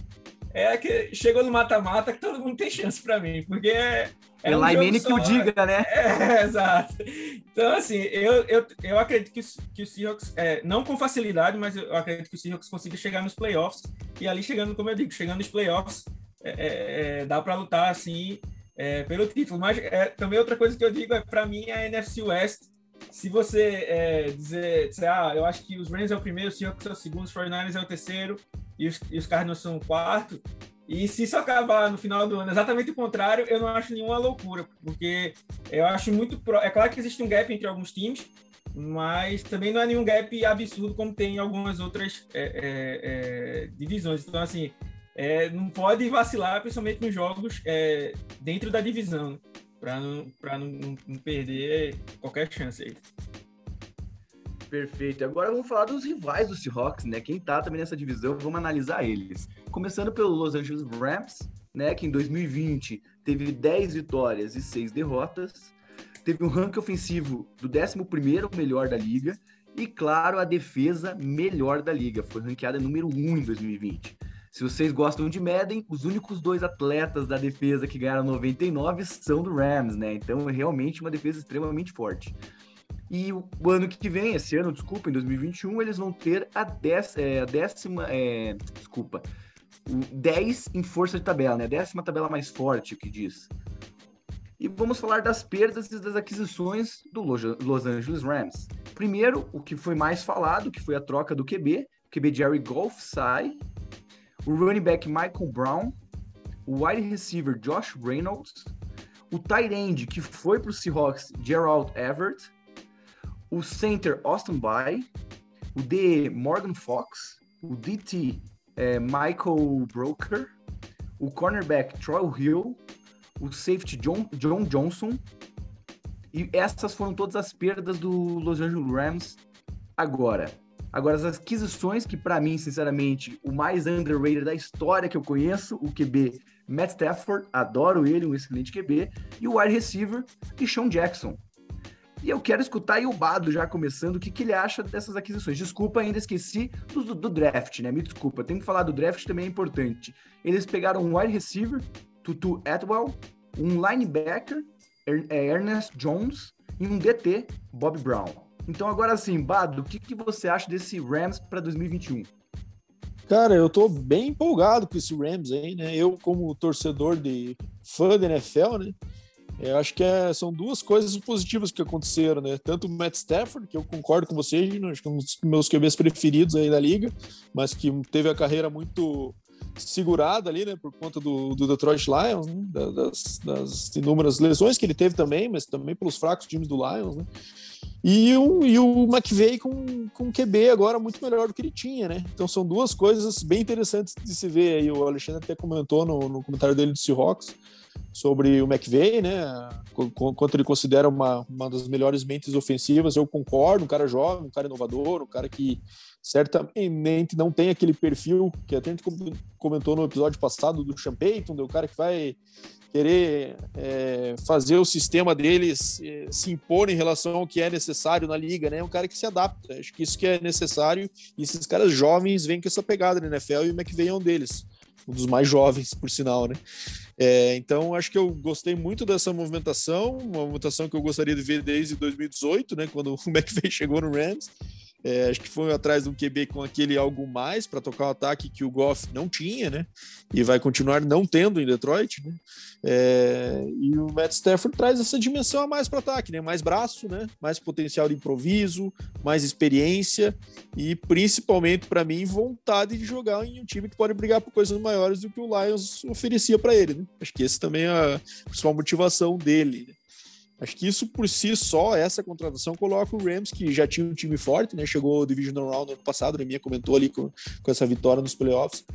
é que chegou no mata-mata que todo mundo tem chance para mim, porque é. É, é um Laimene que o diga, né? É, exato. Então, assim, eu, eu, eu acredito que, que o Seahawks, é, não com facilidade, mas eu acredito que o Seahawks consiga chegar nos playoffs. E ali chegando, como eu digo, chegando nos playoffs, é, é, é dá para lutar, assim, é, pelo título. Mas também outra coisa que eu digo é, para mim, a NFC West se você é, dizer, dizer, ah, eu acho que os Rams é o primeiro, o Seahawks é o segundo, os 49ers é o terceiro e os, e os Cardinals são o quarto, e se isso acabar no final do ano exatamente o contrário, eu não acho nenhuma loucura, porque eu acho muito. Pro... É claro que existe um gap entre alguns times, mas também não é nenhum gap absurdo como tem em algumas outras é, é, é, divisões. Então, assim, é, não pode vacilar, principalmente nos jogos é, dentro da divisão para não, não, não perder qualquer chance aí. Perfeito. Agora vamos falar dos rivais do Seahawks, né? Quem tá também nessa divisão, vamos analisar eles. Começando pelo Los Angeles Rams, né? Que em 2020 teve 10 vitórias e 6 derrotas. Teve um ranking ofensivo do 11 melhor da liga. E, claro, a defesa melhor da liga. Foi ranqueada número 1 em 2020. Se vocês gostam de Madden, os únicos dois atletas da defesa que ganharam 99 são do Rams, né? Então é realmente uma defesa extremamente forte. E o, ano que vem, esse ano, desculpa, em 2021, eles vão ter a, dez, é, a décima. É, desculpa. O 10 em força de tabela, né? A décima tabela mais forte, que diz. E vamos falar das perdas e das aquisições do Los Angeles Rams. Primeiro, o que foi mais falado, que foi a troca do QB. O QB Jerry Golf sai o running back Michael Brown, o wide receiver Josh Reynolds, o tight end que foi para o Seahawks Gerald Everett, o center Austin By, o D Morgan Fox, o DT é, Michael Broker, o cornerback Troy Hill, o safety John, John Johnson. E essas foram todas as perdas do Los Angeles Rams agora. Agora, as aquisições que, para mim, sinceramente, o mais underrated da história que eu conheço, o QB Matt Stafford, adoro ele, um excelente QB, e o wide receiver, Sean Jackson. E eu quero escutar aí o Bado já começando, o que, que ele acha dessas aquisições. Desculpa, ainda esqueci do, do, draft, né? Me desculpa, tem que falar do draft também é importante. Eles pegaram um wide receiver, Tutu Atwell, um linebacker, é, Ernest Jones, e um DT, Bob Brown. Então, agora sim, Bado, o que, que você acha desse Rams para 2021? Cara, eu tô bem empolgado com esse Rams aí, né? Eu, como torcedor de fã da NFL, né? Eu acho que é, são duas coisas positivas que aconteceram, né? Tanto o Matt Stafford, que eu concordo com você, acho que é um dos meus QBs preferidos aí da liga, mas que teve a carreira muito segurada ali, né, por conta do, do Detroit Lions, né, das, das, inúmeras lesões que ele teve também, mas também pelos fracos times do Lions, né. E o, e o McVeigh com, com QB agora muito melhor do que ele tinha, né? Então são duas coisas bem interessantes de se ver aí. O Alexandre até comentou no, no comentário dele do Seahawks sobre o McVeigh, né? Quanto ele considera uma, uma das melhores mentes ofensivas, eu concordo. Um cara jovem, um cara inovador, um cara que certamente não tem aquele perfil que até a gente comentou no episódio passado do Sean Payton, do cara que vai querer é, fazer o sistema deles é, se impor em relação ao que é necessário na liga, né? É um cara que se adapta. Acho que isso que é necessário e esses caras jovens vêm com essa pegada na NFL e o McVeigh é um deles, um dos mais jovens, por sinal, né? É, então, acho que eu gostei muito dessa movimentação, uma movimentação que eu gostaria de ver desde 2018, né? Quando o McVeigh chegou no Rams. É, acho que foi atrás do QB com aquele algo mais para tocar o ataque que o Goff não tinha, né? E vai continuar não tendo em Detroit, né? É, e o Matt Stafford traz essa dimensão a mais para ataque, né? Mais braço, né? Mais potencial de improviso, mais experiência e principalmente para mim vontade de jogar em um time que pode brigar por coisas maiores do que o Lions oferecia para ele. Né? Acho que esse também é a principal motivação dele. Né? Acho que isso por si só, essa contratação, coloca o Rams, que já tinha um time forte, né? Chegou ao Divisional Round no ano passado, a minha comentou ali com, com essa vitória nos playoffs,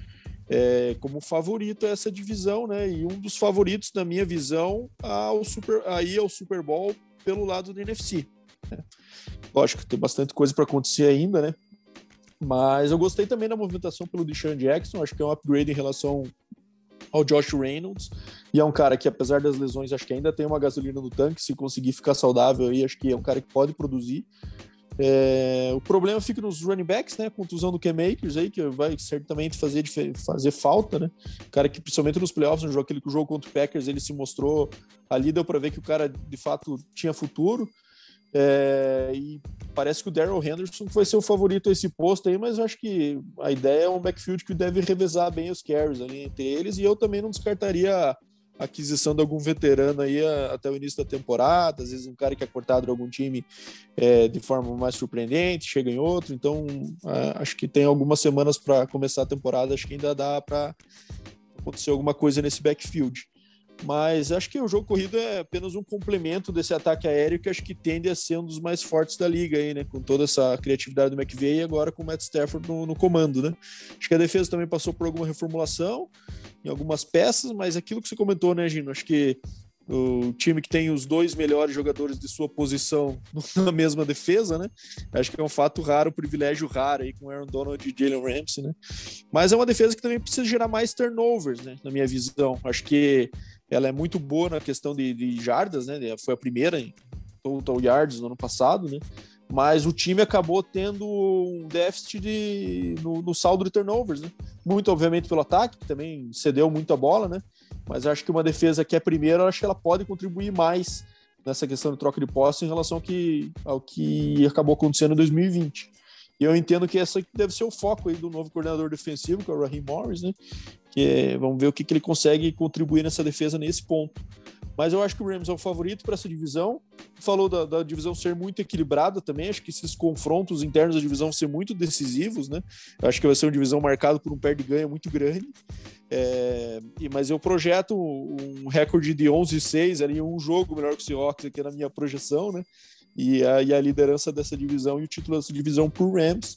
é, como favorito a essa divisão, né? E um dos favoritos, na minha visão, ao Super, aí ao Super Bowl pelo lado do NFC. Né? Lógico, tem bastante coisa para acontecer ainda, né? Mas eu gostei também da movimentação pelo Deshaun Jackson, acho que é um upgrade em relação ao Josh Reynolds. E é um cara que, apesar das lesões, acho que ainda tem uma gasolina no tanque. Se conseguir ficar saudável aí, acho que é um cara que pode produzir. É, o problema fica nos running backs, né? Contusão do K-Makers aí, que vai certamente fazer, fazer falta, né? O cara que, principalmente nos playoffs, no jogo, aquele jogo contra o Packers, ele se mostrou ali, deu para ver que o cara de fato tinha futuro. É, e parece que o Daryl Henderson foi ser o favorito a esse posto aí, mas eu acho que a ideia é um backfield que deve revezar bem os carries ali entre eles, e eu também não descartaria a aquisição de algum veterano aí até o início da temporada, às vezes um cara que é cortado de algum time é, de forma mais surpreendente, chega em outro, então é, acho que tem algumas semanas para começar a temporada, acho que ainda dá para acontecer alguma coisa nesse backfield. Mas acho que o jogo corrido é apenas um complemento desse ataque aéreo que acho que tende a ser um dos mais fortes da liga aí, né? Com toda essa criatividade do McVeigh e agora com o Matt Stafford no, no comando, né? Acho que a defesa também passou por alguma reformulação em algumas peças, mas aquilo que você comentou, né, Gino? Acho que o time que tem os dois melhores jogadores de sua posição na mesma defesa, né? Acho que é um fato raro, um privilégio raro aí com Aaron Donald e Jalen Ramsey, né? Mas é uma defesa que também precisa gerar mais turnovers, né? Na minha visão. Acho que ela é muito boa na questão de, de jardas, né? Foi a primeira em total yards no ano passado, né? Mas o time acabou tendo um déficit de, no, no saldo de turnovers, né? Muito, obviamente, pelo ataque, que também cedeu muita bola, né? Mas acho que uma defesa que é primeira, acho que ela pode contribuir mais nessa questão de troca de posse em relação ao que, ao que acabou acontecendo em 2020. E eu entendo que essa deve ser o foco aí do novo coordenador defensivo, que é o Raheem Morris, né? É, vamos ver o que, que ele consegue contribuir nessa defesa nesse ponto. Mas eu acho que o Rams é o favorito para essa divisão. Falou da, da, divisão ser muito equilibrada também. Acho que esses confrontos internos da divisão ser muito decisivos, né? Acho que vai ser uma divisão marcada por um perde-ganha muito grande. É, mas eu projeto um recorde de 11-6 ali, um jogo melhor que o Seahawks aqui na minha projeção, né? e a, e a liderança dessa divisão e o título dessa divisão para o Rams,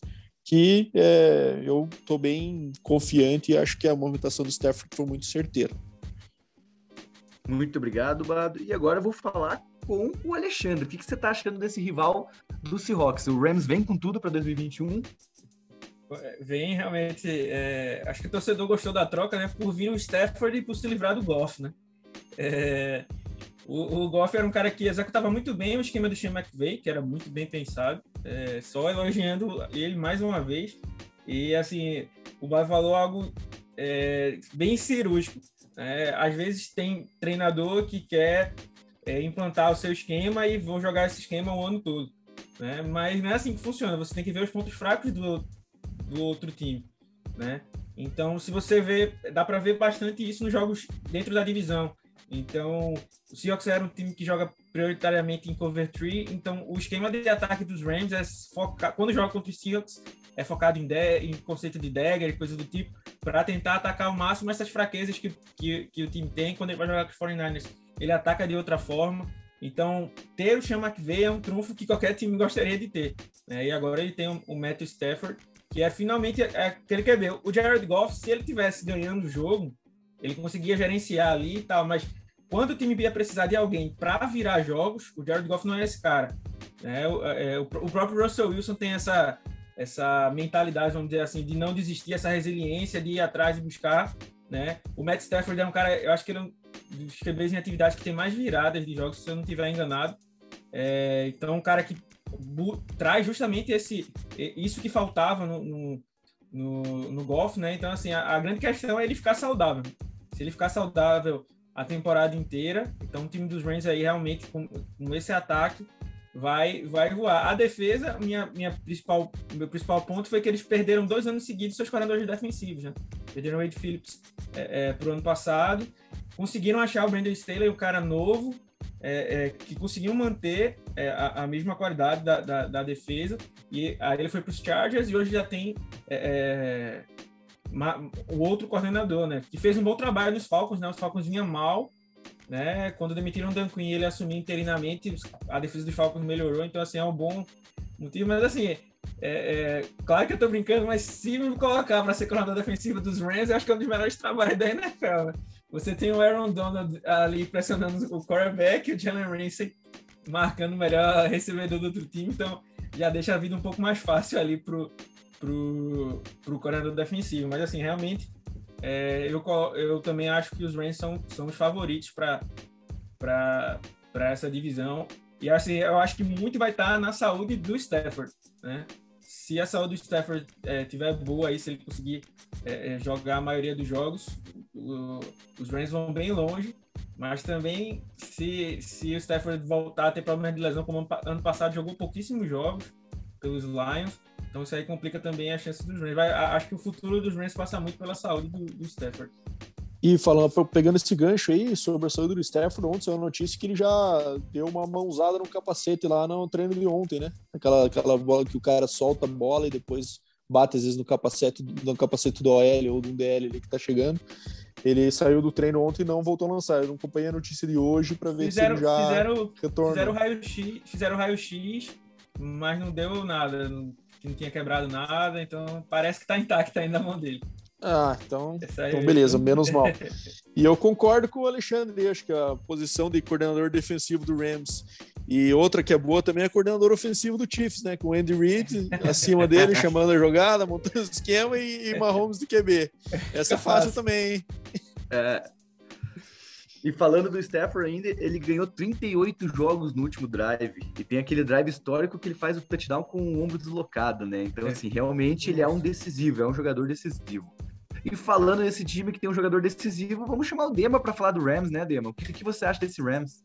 que é, eu estou bem confiante e acho que a movimentação do Stafford foi muito certeira. Muito obrigado, Bado. E agora eu vou falar com o Alexandre. O que, que você está achando desse rival do Seahawks? O Rams vem com tudo para 2021? Vem realmente. É, acho que o torcedor gostou da troca, né? Por vir o Stafford e por se livrar do Goff, né? É, o, o Goff era um cara que executava muito bem o esquema do Sean McVay, que era muito bem pensado. É, só elogiando ele mais uma vez. E assim, o Bar falou algo é, bem cirúrgico. É, às vezes tem treinador que quer é, implantar o seu esquema e vou jogar esse esquema o ano todo. Né? Mas não é assim que funciona. Você tem que ver os pontos fracos do, do outro time. Né? Então, se você vê, dá para ver bastante isso nos jogos dentro da divisão Então, o Seahawks era um time que joga prioritariamente em cover 3, então o esquema de ataque dos Rams é focar, quando joga contra os Seahawks, é focado em, em conceito de dagger e coisa do tipo, para tentar atacar ao máximo essas fraquezas que, que, que, o time tem quando ele vai jogar com os 49ers. Ele ataca de outra forma. Então, ter o Sean McVay é um trunfo que qualquer time gostaria de ter. Né? E agora ele tem o, o Matthew Stafford, que é finalmente é, aquele que ver. O Jared Goff, se ele tivesse ganhando o jogo, ele conseguia gerenciar ali e tal, mas quando o time ia precisar de alguém para virar jogos, o Jared Goff não é esse cara. Né? O, é, o, o, próprio Russell Wilson tem essa, essa mentalidade, vamos dizer assim, de não desistir, essa resiliência de ir atrás e buscar. Né? O Matt Stafford é um cara, eu acho que ele é um dos QBs em atividade que tem mais viradas de jogos, se eu não estiver enganado. É, então, um cara que traz justamente esse isso que faltava no, no, no, no golfe, né? Então, assim, a, a grande questão é ele ficar saudável. Se ele ficar saudável a temporada inteira. Então, o time dos Rams aí realmente com, com, esse ataque vai vai voar. A defesa, minha, minha principal, meu principal ponto foi que eles perderam dois anos seguidos seus coordenadores defensivos, né? Perderam o Wade Phillips é, é, pro ano passado, conseguiram achar o Brandon Staley, um cara novo, é, é, que conseguiu manter é, a, a, mesma qualidade da, da, da, defesa. E aí ele foi para os Chargers e hoje já tem é, é, o outro coordenador, né? Que fez um bom trabalho nos Falcons, né? Os Falcons vinham mal, né? Quando demitiram o Dan Quinn, ele assumiu interinamente, a defesa dos Falcons melhorou, então assim é um bom motivo, mas assim, é, é, claro que eu tô brincando, mas se me colocar para ser coordenador defensivo dos Rams, eu acho que é um dos melhores trabalhos da NFL, né? Você tem o Aaron Donald ali pressionando o quarterback, o Jalen Ramsey marcando o melhor recebedor do outro time, então já deixa a vida um pouco mais fácil ali pro, pro, pro coordenador defensivo. Mas, assim, realmente, é, eu, eu também acho que os Rams são, são os favoritos para essa divisão. E, assim, eu acho que muito vai estar na saúde do Stafford, né? Se a saúde do Stafford é, tiver boa aí, se ele conseguir é, é jogar a maioria dos jogos, o, os Rams vão bem longe. Mas também, se, se o Stafford voltar a ter problemas de lesão, como ano passado jogou pouquíssimos jogos pelos Lions, então isso aí complica também a chance dos Rams. Vai, acho que o futuro dos Rams passa muito pela saúde do, do Stafford. E falando, pegando esse gancho aí sobre a saúde do Stafford, ontem saiu a notícia que ele já deu uma mãozada no capacete lá no treino de ontem, né? Aquela, aquela bola que o cara solta a bola e depois bate às vezes no capacete, no capacete do OL ou do DL ali que tá chegando. Ele saiu do treino ontem e não voltou a lançar. Eu não acompanhei a notícia de hoje para ver fizeram, se ele já fizeram, retorna. Fizeram raio-x, fizeram raio-x, mas não deu nada que não tinha quebrado nada, então parece que tá intacta ainda a mão dele. Ah, então, então beleza, menos mal. E eu concordo com o Alexandre, acho que a posição de coordenador defensivo do Rams e outra que é boa também é coordenador ofensivo do Chiefs, né? Com o Andy Reid acima dele, chamando a jogada, montando o esquema e, e Mahomes do QB. Essa é fácil também, hein? É, e falando do Stafford ainda, ele ganhou 38 jogos no último drive. E tem aquele drive histórico que ele faz o touchdown com o ombro deslocado, né? Então, assim, realmente ele é um decisivo, é um jogador decisivo. E falando nesse time que tem um jogador decisivo, vamos chamar o Dema para falar do Rams, né, Dema? O que, que você acha desse Rams?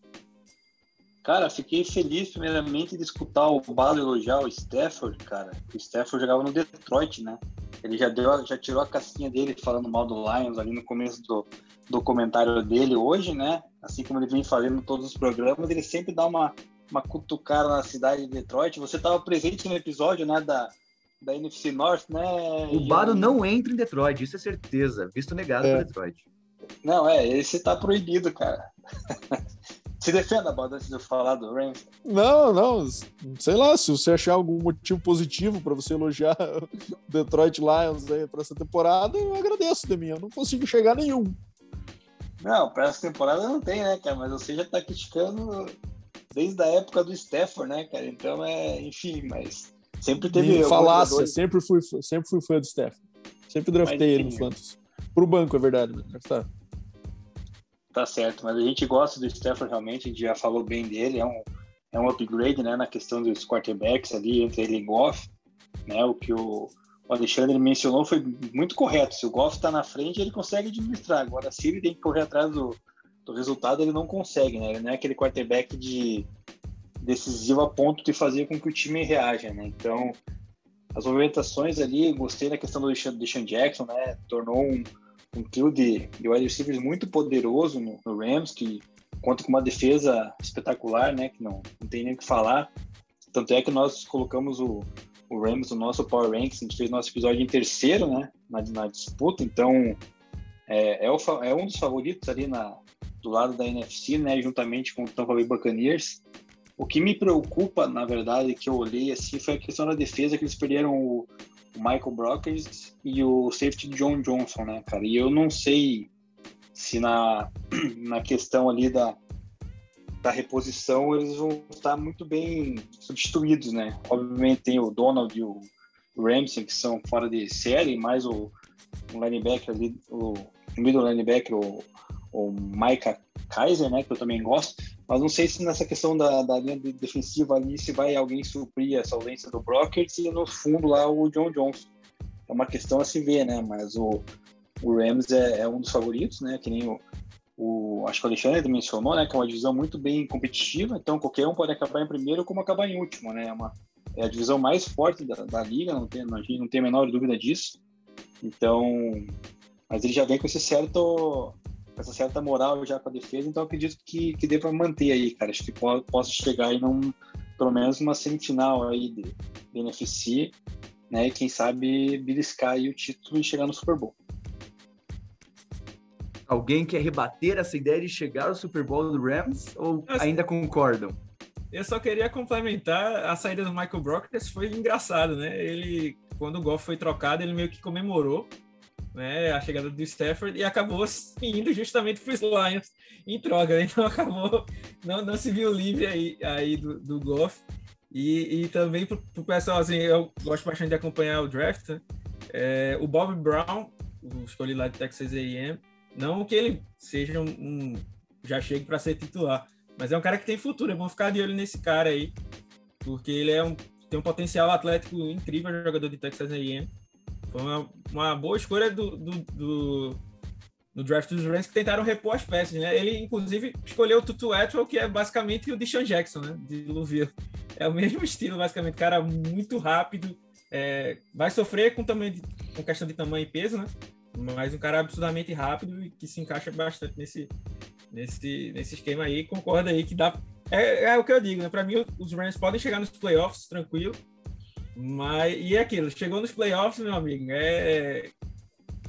Cara, fiquei feliz, primeiramente, de escutar o Balo elogiar o Stafford, cara. O Stafford jogava no Detroit, né? Ele já, deu, já tirou a casquinha dele falando mal do Lions ali no começo do, do comentário dele hoje, né? Assim como ele vem fazendo todos os programas, ele sempre dá uma, uma cutucada na cidade de Detroit. Você estava presente no episódio, né, da, da NFC North, né? O Baro não entra em Detroit, isso é certeza. Visto negado é. para Detroit. Não, é, esse tá proibido, cara. Se defenda, Baldo, antes de eu falar do Rams. Não, não. Sei lá, se você achar algum motivo positivo para você elogiar o Detroit Lions aí para essa temporada, eu agradeço de mim. Eu não consigo chegar nenhum. Não, para essa temporada não tem, né, cara? Mas você já tá criticando desde a época do Stafford, né, cara? Então é, enfim, mas sempre teve. Falácia, sempre fui, sempre fui fã do Stafford. Sempre draftei mas, ele no Fantasy. Pro banco, é verdade, mas draftar. Tá certo, mas a gente gosta do Stafford realmente, a gente já falou bem dele, é um, é um upgrade né, na questão dos quarterbacks ali, entre ele e Goff, né, o que o, o Alexandre mencionou foi muito correto, se o Goff está na frente, ele consegue administrar, agora se ele tem que correr atrás do, do resultado, ele não consegue, né, ele não é aquele quarterback de decisivo a ponto de fazer com que o time reaja, né, então as movimentações ali, gostei da questão do Deshaun Jackson, né, tornou um um trio de, de wide receivers muito poderoso no, no, Rams, que conta com uma defesa espetacular, né? Que não, não tem nem o que falar. Tanto é que nós colocamos o, o Rams no nosso Power Ranks, a gente fez nosso episódio em terceiro, né? Na, na disputa, então é, é, o, é, um dos favoritos ali na, do lado da NFC, né? Juntamente com o Tampa Bay Buccaneers. O que me preocupa, na verdade, que eu olhei assim, foi a questão da defesa, que eles perderam o, o Michael Brockers e o safety John Johnson, né, cara? E eu não sei se na, na questão ali da, da reposição eles vão estar muito bem substituídos, né? Obviamente tem o Donald e o Ramsey que são fora de série, mais o, o linebacker ali, o middle linebacker, o, o Micah Kaiser, né? Que eu também gosto. Mas não sei se nessa questão da, da linha defensiva ali, se vai alguém suprir essa ausência do Brockers e no fundo lá o John Johnson. É uma questão a se ver, né? Mas o, o Rams é, é um dos favoritos, né? Que nem o, o, acho que o Alexandre mencionou, né? Que é uma divisão muito bem competitiva, então qualquer um pode acabar em primeiro como acabar em último, né? É, uma, é a divisão mais forte da, da liga, não tem, a gente não tem a menor dúvida disso. Então, mas ele já vem com esse certo essa certa moral já com a defesa, então acredito que, que dê para manter aí, cara. Acho que po posso chegar aí num, pelo menos uma semifinal aí de, de NFC, né? E quem sabe beliscar aí o título e chegar no Super Bowl. Alguém quer rebater essa ideia de chegar ao Super Bowl do Rams ou ainda concordam? Eu só queria complementar a saída do Michael Brockers foi engraçado, né? Ele, quando o Golf foi trocado, ele meio que comemorou né, a chegada do Stafford e acabou indo justamente para os Lions em troca, né? então acabou não, não se viu livre aí, aí do, do Goff e, e também para o pessoal assim, eu gosto bastante de acompanhar o draft, né? é, o Bob Brown, o escolhi lá de Texas A&M, não que ele seja um, um já chegue para ser titular, mas é um cara que tem futuro, é bom ficar de olho nesse cara aí, porque ele é um, tem um potencial atlético incrível, jogador de Texas A&M foi uma, uma boa escolha do, do, do, do draft dos Rams que tentaram repor as peças, né? Ele, inclusive, escolheu o Tutu Atwell, que é basicamente o Deshaun Jackson, né? De Louisville. É o mesmo estilo, basicamente. Cara muito rápido. É, vai sofrer com, tamanho de, com questão de tamanho e peso, né? Mas um cara absurdamente rápido e que se encaixa bastante nesse, nesse, nesse esquema aí. Concorda aí que dá... É, é o que eu digo, né? Para mim, os Rams podem chegar nos playoffs tranquilo, mas, e é aquilo, chegou nos playoffs, meu amigo, é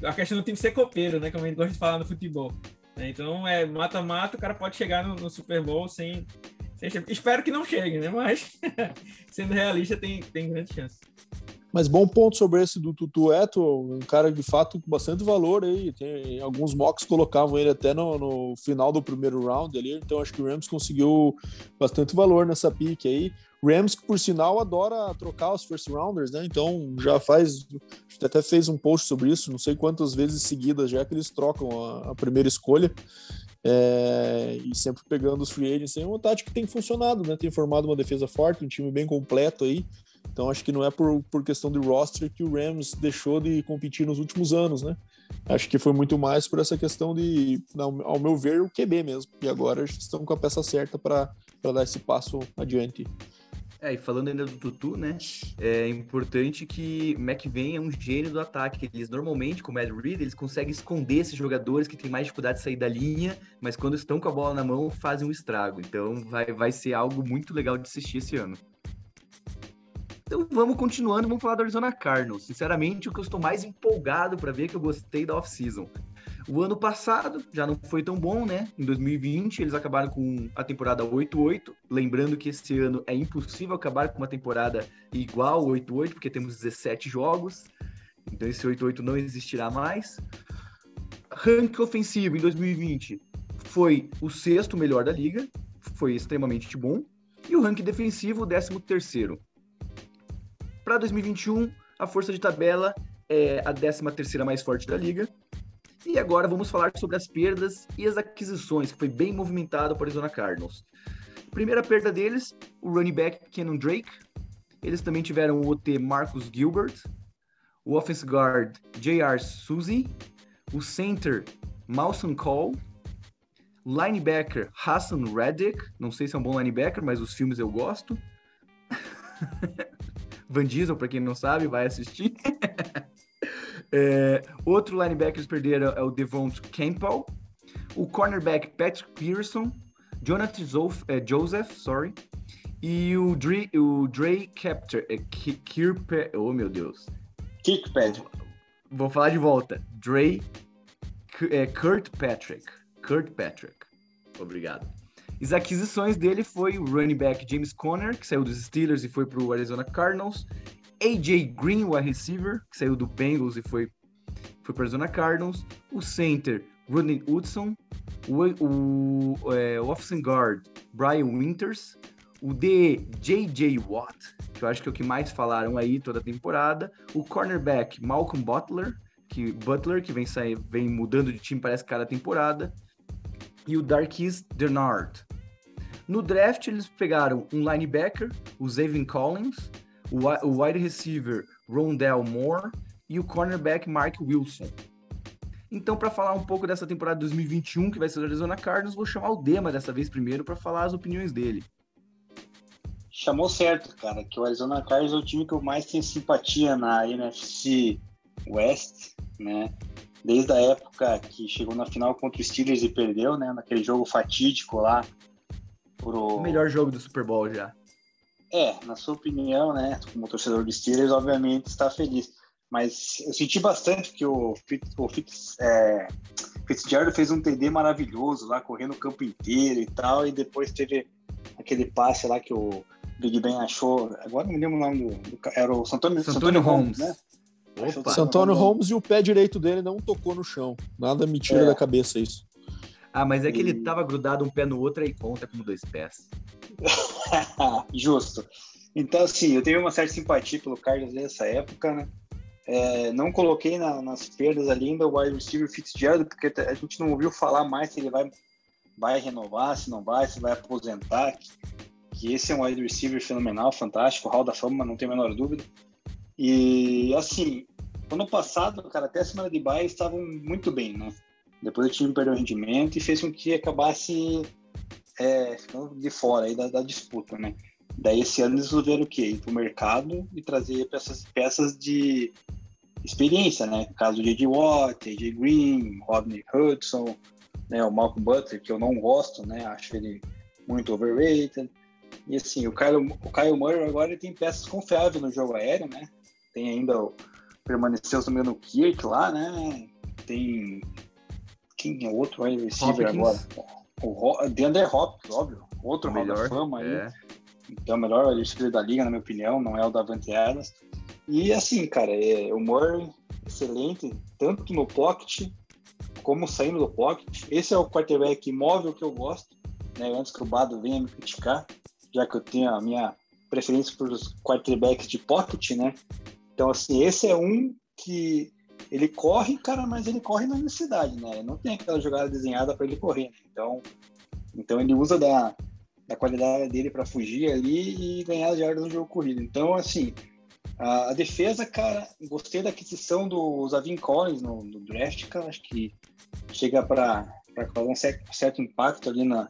a questão do time ser copeiro, né? Como a gente gosta de falar no futebol. Então, é mata-mata, o cara pode chegar no, no Super Bowl sem, sem, Espero que não chegue, né? Mas, sendo realista, tem, tem grande chance. Mas bom ponto sobre esse do Tutu Eto, um cara de fato com bastante valor aí. Tem, alguns mocks colocavam ele até no, no, final do primeiro round ali, então acho que o Rams conseguiu bastante valor nessa pique aí. Rams, que por sinal adora trocar os first rounders, né? Então já faz. Até fez um post sobre isso, não sei quantas vezes seguidas já que eles trocam a, a primeira escolha. É, e sempre pegando os free agents. É uma tática que tem funcionado, né? Tem formado uma defesa forte, um time bem completo aí. Então acho que não é por, por questão de roster que o Rams deixou de competir nos últimos anos, né? Acho que foi muito mais por essa questão de, ao meu ver, o QB mesmo. E agora estão com a peça certa para dar esse passo adiante. É, e falando ainda do Tutu, né? É importante que McVeigh é um gênio do ataque. Eles normalmente, com o Mad Reed, eles conseguem esconder esses jogadores que têm mais dificuldade de sair da linha, mas quando estão com a bola na mão, fazem um estrago. Então vai, vai ser algo muito legal de assistir esse ano. Então vamos continuando, vamos falar do Arizona Cardinals. Sinceramente, o que eu estou mais empolgado para ver que eu gostei da off-season. O ano passado já não foi tão bom, né? Em 2020, eles acabaram com a temporada 8-8. Lembrando que esse ano é impossível acabar com uma temporada igual 8-8, porque temos 17 jogos. Então esse 8-8 não existirá mais. Rank ofensivo em 2020 foi o sexto melhor da liga, foi extremamente bom. E o ranking defensivo, o décimo terceiro. Para 2021, a força de tabela é a décima terceira mais forte da liga, e agora vamos falar sobre as perdas e as aquisições, que foi bem movimentado para o Arizona Cardinals. Primeira perda deles, o running back Kenan Drake. Eles também tiveram o OT Marcus Gilbert, o offense guard J.R. Suzy, o center Malson Cole, linebacker Hassan Reddick, não sei se é um bom linebacker, mas os filmes eu gosto. Van Diesel, para quem não sabe, vai assistir. É, outro linebacker que eles perderam é o Devont Campbell, o cornerback Patrick Pearson, Jonathan Zof, é, Joseph, sorry, e o Dre, o Dre Capter, é, Kirpe, oh meu Deus. Kirkpatrick. Vou falar de volta. Dre é, Kurt Patrick. Kurt Patrick. Obrigado. As aquisições dele foi o running back James Conner, que saiu dos Steelers e foi para o Arizona Cardinals. AJ Green, o receiver, que saiu do Bengals e foi, foi para o Arizona Cardinals. O center, Rodney Hudson. O, o, é, o offensive guard, Brian Winters. O D, J.J. Watt, que eu acho que é o que mais falaram aí toda a temporada. O cornerback, Malcolm Butler, que, Butler, que vem, sair, vem mudando de time, parece cada temporada. E o Darkis Denard, no draft, eles pegaram um linebacker, o Zayvon Collins, o wide receiver Rondell Moore e o cornerback Mark Wilson. Então, para falar um pouco dessa temporada 2021, que vai ser do Arizona Cardinals, vou chamar o Dema dessa vez primeiro para falar as opiniões dele. Chamou certo, cara, que o Arizona Cardinals é o time que eu mais tenho simpatia na NFC West, né? Desde a época que chegou na final contra o Steelers e perdeu, né? Naquele jogo fatídico lá pro... O melhor jogo do Super Bowl já. É, na sua opinião, né, como torcedor do Steelers, obviamente está feliz. Mas eu senti bastante que o, Fitz, o Fitz, é, Fitzgerald fez um TD maravilhoso lá, correndo o campo inteiro e tal, e depois teve aquele passe lá que o Big Ben achou. Agora não me lembro o nome do. do era o Santônio, Santônio Holmes, né? Opa. Santônio Holmes e o pé direito dele não tocou no chão. Nada me tira é. da cabeça isso. Ah, mas é que ele tava grudado um pé no outro e conta como dois pés. Justo. Então, assim, eu tenho uma certa simpatia pelo Carlos nessa época, né? É, não coloquei na, nas perdas ali ainda o wide receiver Fitzgerald, porque a gente não ouviu falar mais se ele vai, vai renovar, se não vai, se vai aposentar. Que, que esse é um wide receiver fenomenal, fantástico, Hall da Fama, não tenho a menor dúvida. E, assim, ano passado, cara, até a semana de baixo estavam muito bem, né? Depois o time perdeu o rendimento e fez com que acabasse é, ficando de fora aí da, da, disputa, né? Daí esse ano eles resolveram o quê? Ir para o mercado e trazer peças, peças de experiência, né? Caso do J.J. Watt, A.J. Green, Rodney Hudson, né? o Malcolm Butler, que eu não gosto, né? Acho ele muito overrated. E assim, o Kyle, o Kyle Murray agora ele tem peças confiáveis no jogo aéreo, né? Tem ainda o, permaneceu também no Kirk lá, né? Tem quem é outro wide receiver agora? O DeAndre Hopkins, óbvio. Outro melhor fama aí. É. Então, o melhor wide receiver da liga, na minha opinião, não é o Davante Adams. E assim, cara, é, o Murray, excelente, tanto no pocket como saindo do pocket. Esse é o quarterback móvel que eu gosto, né? Antes que o Bado venha me criticar, já que eu tenho a minha preferência por os quarterbacks de pocket, né? Então, assim, esse é um que ele corre, cara, mas ele corre na necessidade, né? Não tem aquela jogada desenhada para ele correr. Né? Então, então ele usa da, da qualidade dele para fugir ali e ganhar as jardas no jogo corrido. Então, assim, a, a, defesa, cara, gostei da aquisição do Zavin Collins no, no draft, cara. Acho que chega para causar um certo, certo, impacto ali na,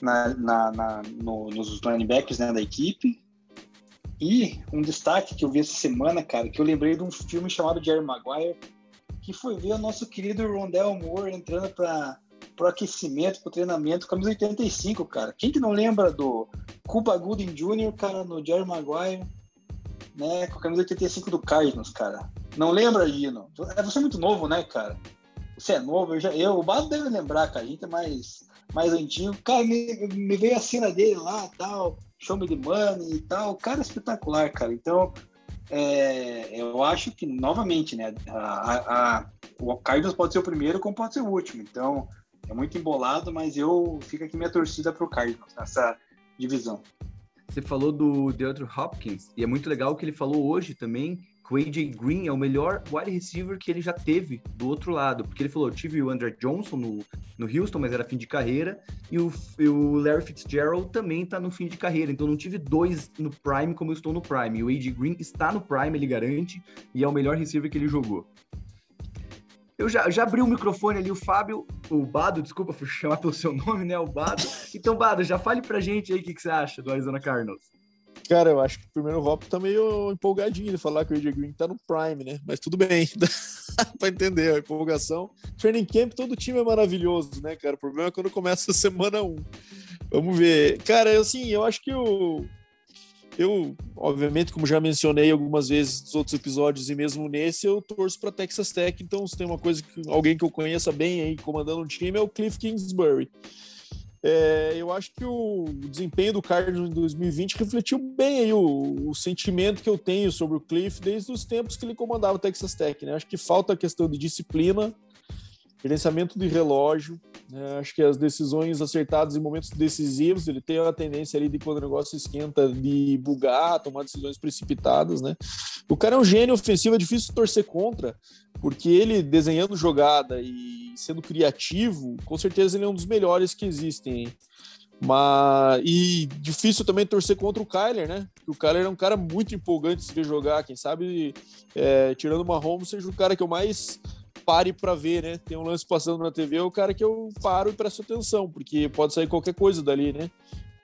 na, na, na no, nos linebackers né, da equipe. E um destaque que eu vi essa semana, cara, que eu lembrei de um filme chamado Jerry Maguire, que foi ver o nosso querido Rondell Moore entrando para o aquecimento, para o treinamento, camisa 85, cara. Quem que não lembra do Cuba Gooding Jr., cara, no Jerry Maguire, né, com a camisa 85 do Cardinals, cara? Não lembra, Gino? É, você é muito novo, né, cara? Você é novo, eu, já, eu o Bado deve lembrar, cara, a gente é mais, mais antigo. Cara, me, me veio a cena dele lá, tal, show me the money e tal. O cara é espetacular, cara. Então, é, eu acho que, novamente, né, a, a, o Carlos pode ser o primeiro como pode ser o último. Então, é muito embolado, mas eu fico aqui minha torcida para o Carlos nessa divisão. Você falou do DeAndre Hopkins, e é muito legal que ele falou hoje também que o AJ Green é o melhor wide receiver que ele já teve do outro lado. Porque ele falou: tive o Andrew Johnson no, no Houston, mas era fim de carreira, e o, e o Larry Fitzgerald também está no fim de carreira. Então não tive dois no Prime como eu estou no Prime. E o AJ Green está no Prime, ele garante, e é o melhor receiver que ele jogou. Eu já, já abri o microfone ali, o Fábio, o Bado, desculpa por chamar pelo seu nome, né? O Bado. Então, Bado, já fale pra gente aí o que, que você acha do Arizona Cardinals. Cara, eu acho que o primeiro Hop tá meio empolgadinho de falar que o AJ Green tá no Prime, né? Mas tudo bem, pra entender a empolgação. Training Camp, todo time é maravilhoso, né, cara? O problema é quando começa a semana 1. Vamos ver. Cara, assim, eu acho que o. Eu, obviamente, como já mencionei algumas vezes nos outros episódios e mesmo nesse, eu torço para Texas Tech. Então, se tem uma coisa que alguém que eu conheça bem aí comandando um time é o Cliff Kingsbury. É, eu acho que o desempenho do Cardinals em 2020 refletiu bem aí o, o, sentimento que eu tenho sobre o Cliff desde os tempos que ele comandava o Texas Tech. Né? Acho que falta a questão de disciplina, gerenciamento de relógio. Né? Acho que as decisões acertadas em momentos decisivos, ele tem a tendência ali de quando o negócio esquenta, de bugar, tomar decisões precipitadas. Né? O cara é um gênio ofensivo, é difícil torcer contra, porque ele desenhando jogada e sendo criativo, com certeza ele é um dos melhores que existem. Mas e difícil também torcer contra o Kyler, né? o Kyler é um cara muito empolgante de se ver jogar. Quem sabe, é, tirando uma home, seja o cara que eu mais pare para ver, né? Tem um lance passando na TV, é o cara que eu paro e presto atenção, porque pode sair qualquer coisa dali, né?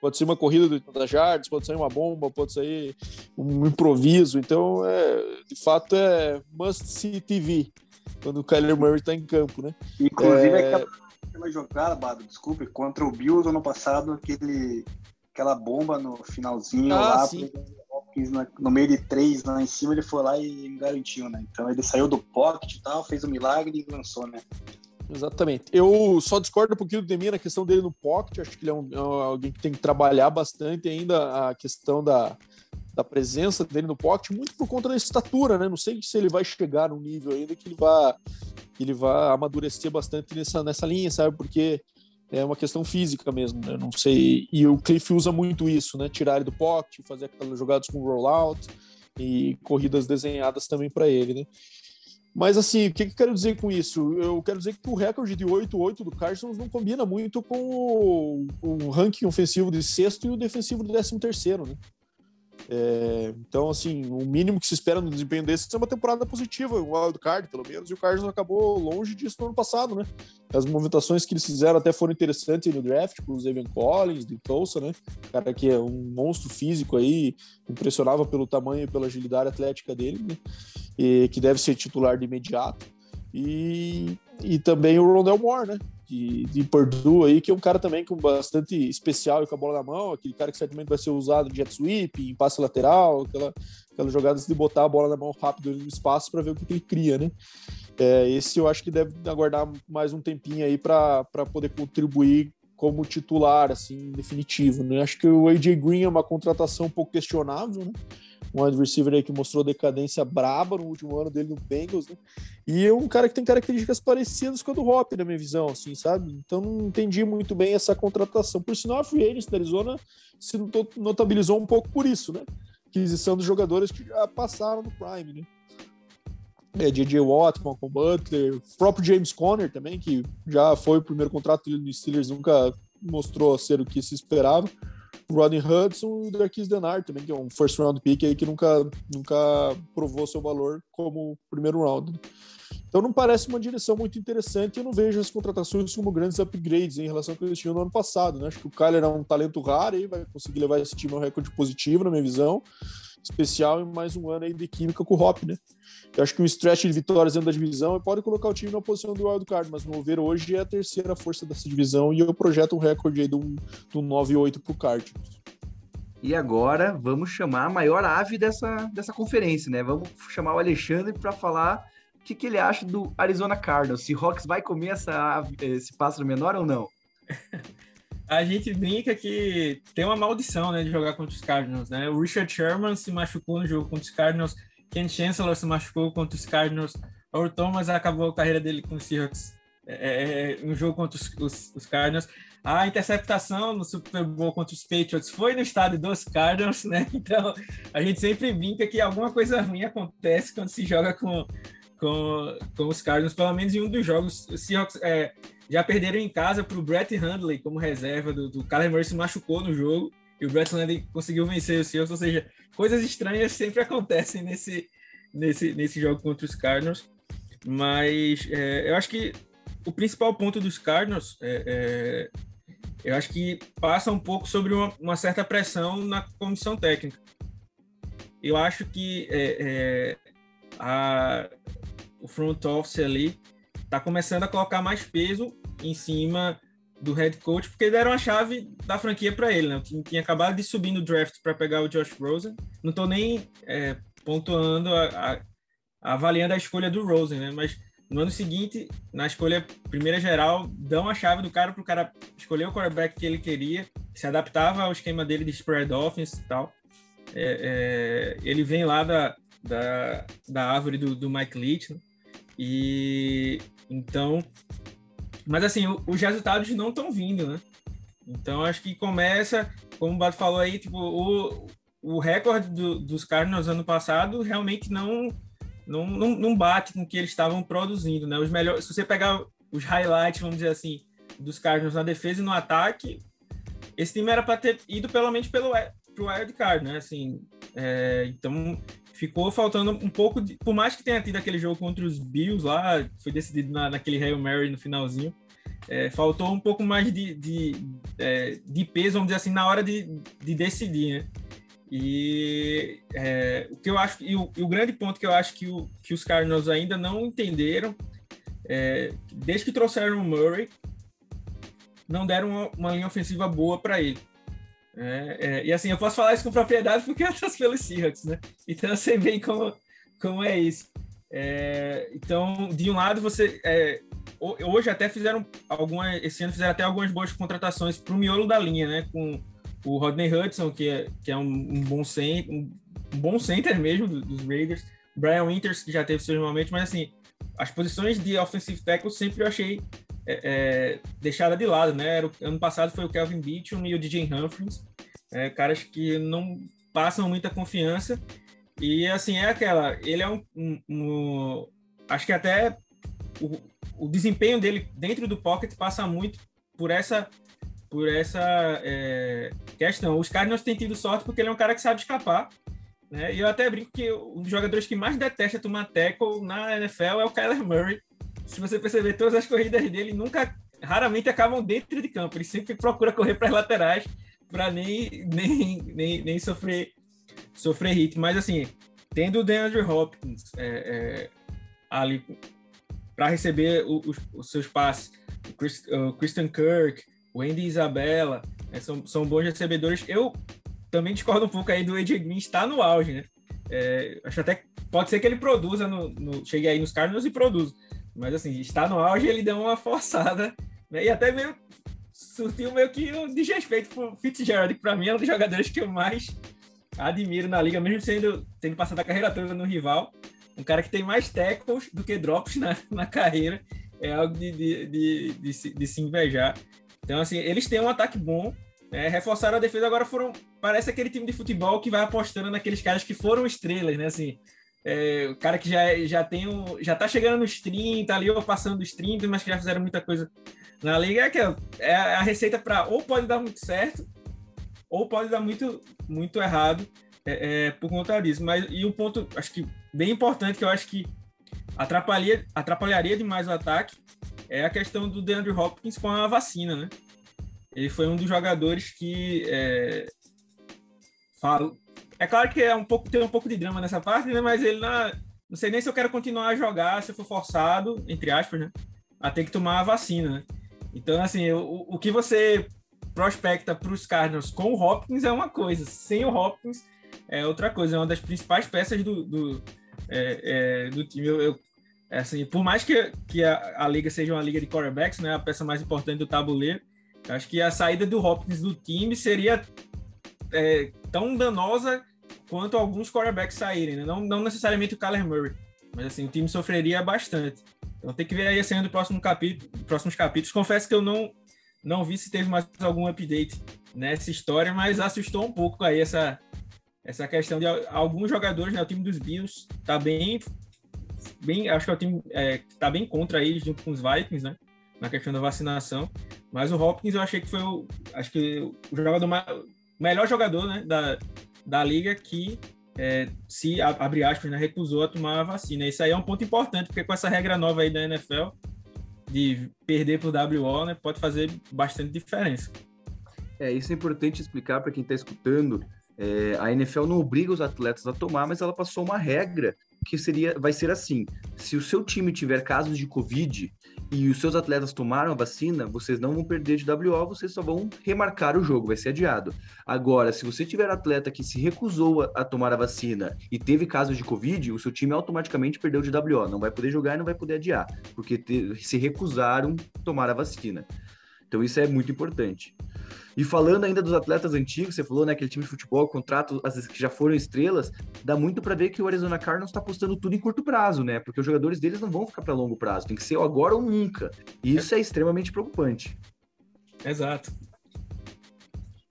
Pode ser uma corrida de 80 jardas, pode sair uma bomba, pode sair um improviso. Então, é, de fato, é must see TV quando o Kyler Murray está em campo, né? Inclusive, é... aquela, aquela jogada, Bado, desculpe, contra o Bills ano passado, aquele, aquela bomba no finalzinho ah, lá, sim. no meio de três lá em cima, ele foi lá e garantiu, né? Então ele saiu do pocket e tal, fez um milagre e lançou, né? Exatamente. Eu só discordo um pouquinho do Demir na questão dele no pocket. Acho que ele é, um, é alguém que tem que trabalhar bastante ainda a questão da, da presença dele no pocket, muito por conta da estatura, né? Não sei se ele vai chegar num nível ainda que ele vai, ele vai amadurecer bastante nessa, nessa linha, sabe? Porque é uma questão física mesmo, né? Não sei. E o Cliff usa muito isso, né? Tirar ele do pocket, fazer aquelas jogadas com rollout e corridas desenhadas também para ele, né? Mas assim, o que, que eu quero dizer com isso? Eu quero dizer que o recorde de 8-8 do Carson não combina muito com o, o, ranking ofensivo de sexto e o defensivo de décimo terceiro, né? É, então, assim, o mínimo que se espera no desempenho desse é uma temporada positiva, um wild card, pelo menos, e o Cardinals acabou longe disso no ano passado, né? As movimentações que eles fizeram até foram interessantes no draft, com o Evan Collins, de Tulsa, né? Cara que é um monstro físico aí, impressionava pelo tamanho e pela agilidade atlética dele, né? E que deve ser titular de imediato. E, e também o Rondell Moore, né? De, de Purdue aí, que é um cara também com bastante especial e com a bola na mão, aquele cara que certamente vai ser usado em jet sweep, em passe lateral, aquela, aquelas jogadas de botar a bola na mão rápido no espaço para ver o que, que, ele cria, né? É, esse eu acho que deve aguardar mais um tempinho aí para poder contribuir como titular, assim, definitivo, né? Acho que o AJ Green é uma contratação um pouco questionável, né? Um wide receiver aí que mostrou decadência braba no último ano dele no Bengals, né? E é um cara que tem características parecidas com a do Hop, na minha visão, assim, sabe? Então não entendi muito bem essa contratação. Por sinal, a Free Agents da Arizona se notabilizou um pouco por isso, né? Aquisição dos jogadores que já passaram no Prime, né? É. Watt, Malcolm Butler, o próprio James Conner também, que já foi o primeiro contrato dele no Steelers, nunca mostrou ser o que se esperava. Rodney Hudson e o Darkis Denard também, que é um first round pick aí que nunca, nunca provou seu valor como primeiro round. Então não parece uma direção muito interessante e eu não vejo as contratações como grandes upgrades em relação ao que eles tinham no ano passado. Né? Acho que o Kyler é um talento raro e vai conseguir levar esse time a um recorde positivo, na minha visão especial em mais um ano aí de química com o Hop, né? Eu acho que um stretch de vitórias dentro da divisão pode colocar o time na posição do wild card, mas no ver hoje é a terceira força dessa divisão e eu projeto um recorde aí de um, de um 9-8 pro Cardinals. E agora vamos chamar a maior ave dessa, dessa conferência, né? Vamos chamar o Alexandre para falar o que, que ele acha do Arizona Cardinals. Se Hawks vai comer essa ave, esse pássaro menor ou não? a gente brinca que tem uma maldição, né, de jogar contra os Cardinals, né? O Richard Sherman se machucou no jogo contra os Cardinals, Ken Chancellor se machucou contra os Cardinals, o Thomas acabou a carreira dele com os Seahawks é, é, é, no jogo contra os, os, os, Cardinals. A interceptação no Super Bowl contra os Patriots foi no estádio dos Cardinals, né? Então a gente sempre brinca que alguma coisa ruim acontece quando se joga com, com, com os Cardinals, pelo menos em um dos jogos. Os Seahawks é, já perderam em casa para o Brett Hundley como reserva do, do Kyler Murray se machucou no jogo e o Brett Hundley conseguiu vencer os Seahawks, ou seja, coisas estranhas sempre acontecem nesse, nesse, nesse jogo contra os Cardinals. Mas é, eu acho que o principal ponto dos Cardinals é, é, eu acho que passa um pouco sobre uma, uma certa pressão na comissão técnica. Eu acho que é, é, a, o front office ali está começando a colocar mais peso em cima do head coach, porque deram a chave da franquia para ele, né? O time tinha acabado de subir no draft para pegar o Josh Rosen. Não estou nem é, pontuando, a, a, avaliando a escolha do Rosen, né? Mas no ano seguinte, na escolha primeira geral, dão a chave do cara para o cara escolher o quarterback que ele queria, que se adaptava ao esquema dele de spread offense e tal. É, é, ele vem lá da, da, da árvore do, do Mike Leach, né? E então, mas assim, os resultados não estão vindo, né? Então acho que começa, como o Bato falou aí, tipo, o, o recorde do, dos Cardinals ano passado realmente não, não, não, não bate com o que eles estavam produzindo, né? Os melhores, se você pegar os highlights, vamos dizer assim, dos Cardinals na defesa e no ataque, esse time era para ter ido pelo menos pelo pro wild card, né? Assim, é, então ficou faltando um pouco de, por mais que tenha tido aquele jogo contra os Bills lá, foi decidido na, naquele Hail Mary no finalzinho, é, faltou um pouco mais de, de, é, de, peso, vamos dizer assim, na hora de, de decidir, né? E é, o que eu acho, e o, e o, grande ponto que eu acho que, o, que os Cardinals ainda não entenderam, é, desde que trouxeram o Murray, não deram uma, uma linha ofensiva boa para ele. É, é, e assim, eu posso falar isso com propriedade porque eu torço pelos Seahawks, né? Então eu sei bem como, como é isso. É, então, de um lado, você. É, hoje até fizeram algumas. Esse ano fizeram até algumas boas contratações para o miolo da linha, né? Com o Rodney Hudson, que é, que é um, um bom center, um, um, bom center mesmo dos Raiders. Brian Winters, que já teve seus momentos, mas assim, as posições de offensive tackle sempre eu achei é, é, deixada de lado, né? Ano passado foi o Kelvin Beachum e o DJ Humphries, é, caras que não passam muita confiança. E assim, é aquela. Ele é um. um, um acho que até o, o, desempenho dele dentro do pocket passa muito por essa por essa é, questão. Os Cardinals têm tido sorte porque ele é um cara que sabe escapar. Né? E eu até brinco que um dos jogadores que mais detesta tomar tackle na NFL é o Kyler Murray, se você perceber, todas as corridas dele nunca, raramente acabam dentro de campo. Ele sempre procura correr para as laterais para nem, nem, nem, nem sofrer, sofrer hit. Mas, assim, tendo o DeAndre Hopkins é, é, ali para receber os, os, seus passes, o, Chris, o Christian Kirk, o Andy Isabella, né, são, são bons recebedores. Eu também discordo um pouco aí do AJ Green estar no auge, né? É, acho até pode ser que ele produza, no, no, chegue aí nos Cardinals e produza. Mas assim, está no auge, ele deu uma forçada, né? E até meio surtiu meio que um desrespeito pro Fitzgerald, que para mim é um dos jogadores que eu mais admiro na liga, mesmo sendo tendo passado a carreira toda no rival. Um cara que tem mais tackles do que drops na, na carreira. É algo de, de, de, de, se, de se invejar. Então, assim, eles têm um ataque bom, né? reforçaram a defesa, agora foram. Parece aquele time de futebol que vai apostando naqueles caras que foram estrelas, né? Assim, é, o cara que já, já tem um, já tá chegando nos 30 ali, ou passando dos 30, mas que já fizeram muita coisa na liga, é que é a receita para ou pode dar muito certo, ou pode dar muito, muito errado é, é, por conta disso. Mas, e um ponto, acho que bem importante, que eu acho que atrapalharia, atrapalharia demais o ataque, é a questão do DeAndre Hopkins com a vacina, né? Ele foi um dos jogadores que é, é claro que é um pouco, tem um pouco de drama nessa parte, né? Mas ele não, não sei nem se eu quero continuar a jogar se eu for forçado, entre aspas, né? A ter que tomar a vacina, né? Então, assim, o, o que você prospecta para os Cardinals com o Hopkins é uma coisa, sem o Hopkins é outra coisa, é uma das principais peças do, do, é, é, do time. Eu, eu, é assim, por mais que, que a, a, liga seja uma liga de quarterbacks, né, a peça mais importante do tabuleiro, acho que a saída do Hopkins do time seria é, tão danosa quanto alguns quarterbacks saírem, né? não, não necessariamente o Kyler Murray, mas assim, o time sofreria bastante. Então tem que ver aí a cena do próximo capítulo, próximos capítulos. Confesso que eu não, não vi se teve mais algum update nessa história, mas assustou um pouco aí essa, essa questão de alguns jogadores, né? O time dos Bills tá bem, bem acho que é o time é, tá bem contra eles junto com os Vikings, né? Na questão da vacinação. Mas o Hopkins eu achei que foi o, acho que o jogador mais, melhor jogador, né? Da, da liga que é, se, abre aspas, né, recusou a tomar a vacina. Isso aí é um ponto importante, porque com essa regra nova aí da NFL, de perder por WO, né, pode fazer bastante diferença. É, isso é importante explicar para quem está escutando. É, a NFL não obriga os atletas a tomar, mas ela passou uma regra que seria, vai ser assim: se o seu time tiver casos de Covid e os seus atletas tomaram a vacina, vocês não vão perder de WO, vocês só vão remarcar o jogo, vai ser adiado. Agora, se você tiver atleta que se recusou a, tomar a vacina e teve casos de Covid, o seu time automaticamente perdeu de WO, não vai poder jogar e não vai poder adiar, porque te, se recusaram tomar a vacina. Então isso é muito importante. E falando ainda dos atletas antigos, você falou, né, aquele time de futebol, contrato, vezes que já foram estrelas, dá muito para ver que o Arizona Cardinals está apostando tudo em curto prazo, né? Porque os jogadores deles não vão ficar para longo prazo, tem que ser agora ou nunca. E isso é extremamente preocupante. Exato.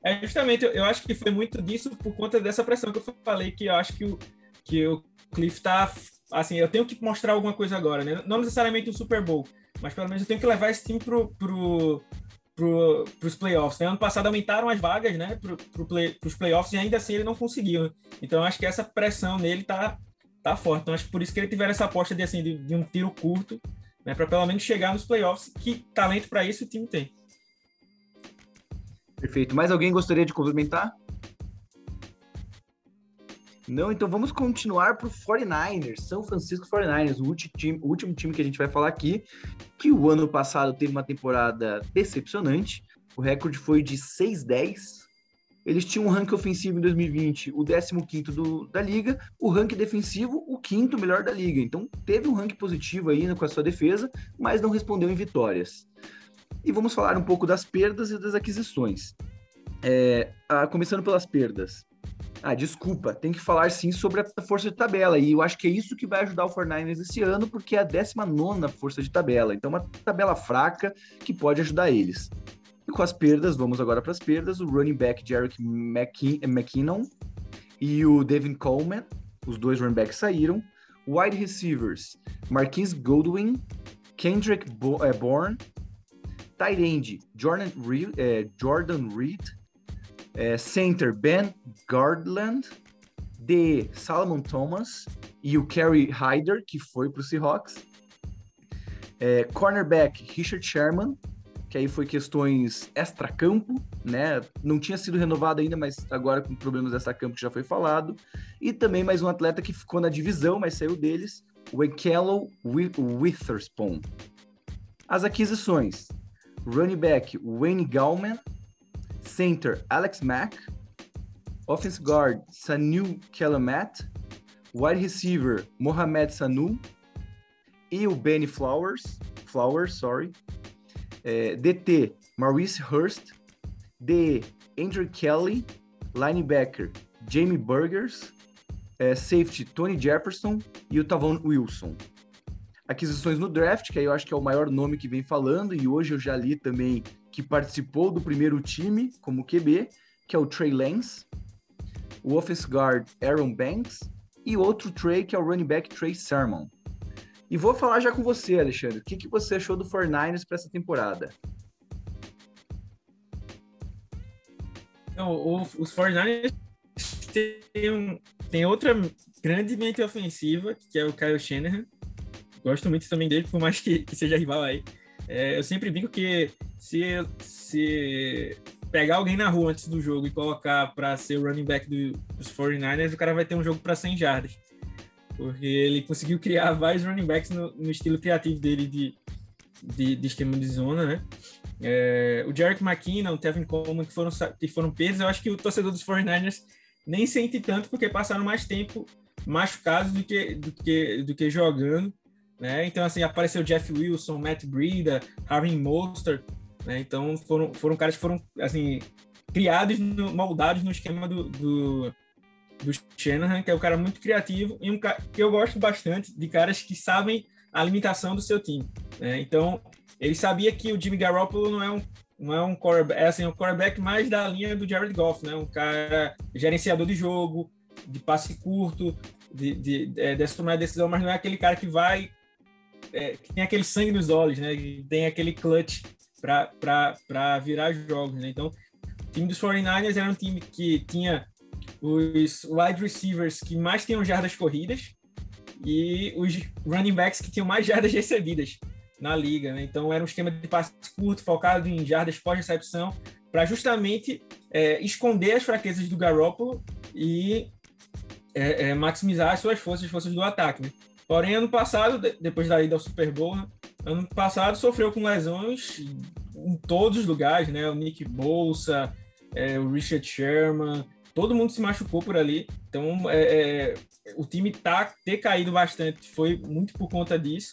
É justamente, eu acho que foi muito disso por conta dessa pressão que eu falei, que eu acho que o, que o Cliff tá assim, eu tenho que mostrar alguma coisa agora, né? Não necessariamente um Super Bowl, mas pelo menos eu tenho que levar esse time pro, pro, para os playoffs. Né? Ano passado aumentaram as vagas né, para pro play, playoffs e ainda assim ele não conseguiu. Né? Então acho que essa pressão nele tá, tá forte. Então acho que por isso que ele tiver essa aposta de, assim, de, de um tiro curto, né, para pelo menos chegar nos playoffs, que talento para isso o time tem. Perfeito. Mais alguém gostaria de complementar? Não, então vamos continuar para o 49ers, São Francisco 49ers, o último, time, o último time que a gente vai falar aqui, que o ano passado teve uma temporada decepcionante, o recorde foi de 6-10, eles tinham um ranking ofensivo em 2020, o 15 do, da liga, o ranking defensivo, o quinto melhor da liga. Então teve um ranking positivo aí com a sua defesa, mas não respondeu em vitórias. E vamos falar um pouco das perdas e das aquisições. É, a, começando pelas perdas. Ah, desculpa, tem que falar sim sobre a força de tabela. E eu acho que é isso que vai ajudar o 49ers esse ano, porque é a 19 força de tabela. Então, uma tabela fraca que pode ajudar eles. E com as perdas, vamos agora para as perdas: o running back Jarek McKinnon e o Devin Coleman, os dois running backs saíram. Wide receivers: Marquise Goldwyn, Kendrick eh, Bourne, tight end Jordan Reed, eh, Jordan Reed é, center Ben Gardland, de Salomon Thomas e o Kerry Hyder, que foi para o Seahawks. É, cornerback Richard Sherman, que aí foi questões extra-campo, né? Não tinha sido renovado ainda, mas agora com problemas extra-campo que já foi falado. E também mais um atleta que ficou na divisão, mas saiu deles, o Ekello Witherspoon. As aquisições: running back Wayne Gallman, Center, Alex Mack. Offense guard, Sanu Kelamat. Wide receiver, Mohamed Sanu. E o Benny Flowers. Flowers, sorry. É, DT, Maurice Hurst. DE, Andrew Kelly. Linebacker, Jamie Burgers. É, safety, Tony Jefferson. E o Tavon Wilson aquisições no draft, que aí eu acho que é o maior nome que vem falando, e hoje eu já li também que participou do primeiro time como QB, que é o Trey Lance, o offense guard Aaron Banks e outro Trey, que é o running back Trey Sermon. E vou falar já com você, Alexandre. O que, que você achou do 49ers para essa temporada? Então, o, os 49ers têm, um, tem outra grande mente ofensiva, que é o Kyle Shanahan. Gosto muito também dele, por mais que, que seja rival aí. É, eu sempre digo que se, se pegar alguém na rua antes do jogo e colocar para ser o running back do, dos 49ers, o cara vai ter um jogo para 100 jardas. Porque ele conseguiu criar vários running backs no, no estilo criativo dele de, de, de, esquema de zona, né? É, o Jarek McKinnon, o Tevin Coleman, que foram, que foram perdas, eu acho que o torcedor dos 49ers nem sente tanto porque passaram mais tempo machucados do que, do que, do que jogando. Né? Então, assim, apareceu Jeff Wilson, Matt Breida, Harvey Mostert, né? Então, foram, foram caras que foram, assim, criados, no, moldados no esquema do, do, do Shanahan, que é um cara muito criativo e um cara que eu gosto bastante de caras que sabem a limitação do seu time, né? Então, ele sabia que o Jimmy Garoppolo não é um não é um quarterback, é assim, um quarterback mais da linha do Jared Goff, né? Um cara gerenciador de jogo, de passe curto, de, de, de, é, de tomar decisão, mas não é aquele cara que vai é, que tem aquele sangue nos olhos, né? Que tem aquele clutch para virar jogos, né? Então, o time dos 49ers era um time que tinha os wide receivers que mais tinham jardas corridas e os running backs que tinham mais jardas recebidas na liga, né? Então, era um esquema de passe curto, focado em jardas pós-recepção, para justamente é, esconder as fraquezas do Garoppolo e é, é, maximizar as suas forças, as forças do ataque. Né? Porém, ano passado, depois da ida ao Super Bowl, ano passado sofreu com lesões em todos os lugares, né? O Nick Bolsa, é, o Richard Sherman, todo mundo se machucou por ali. Então, é, é, o time tá ter caído bastante foi muito por conta disso.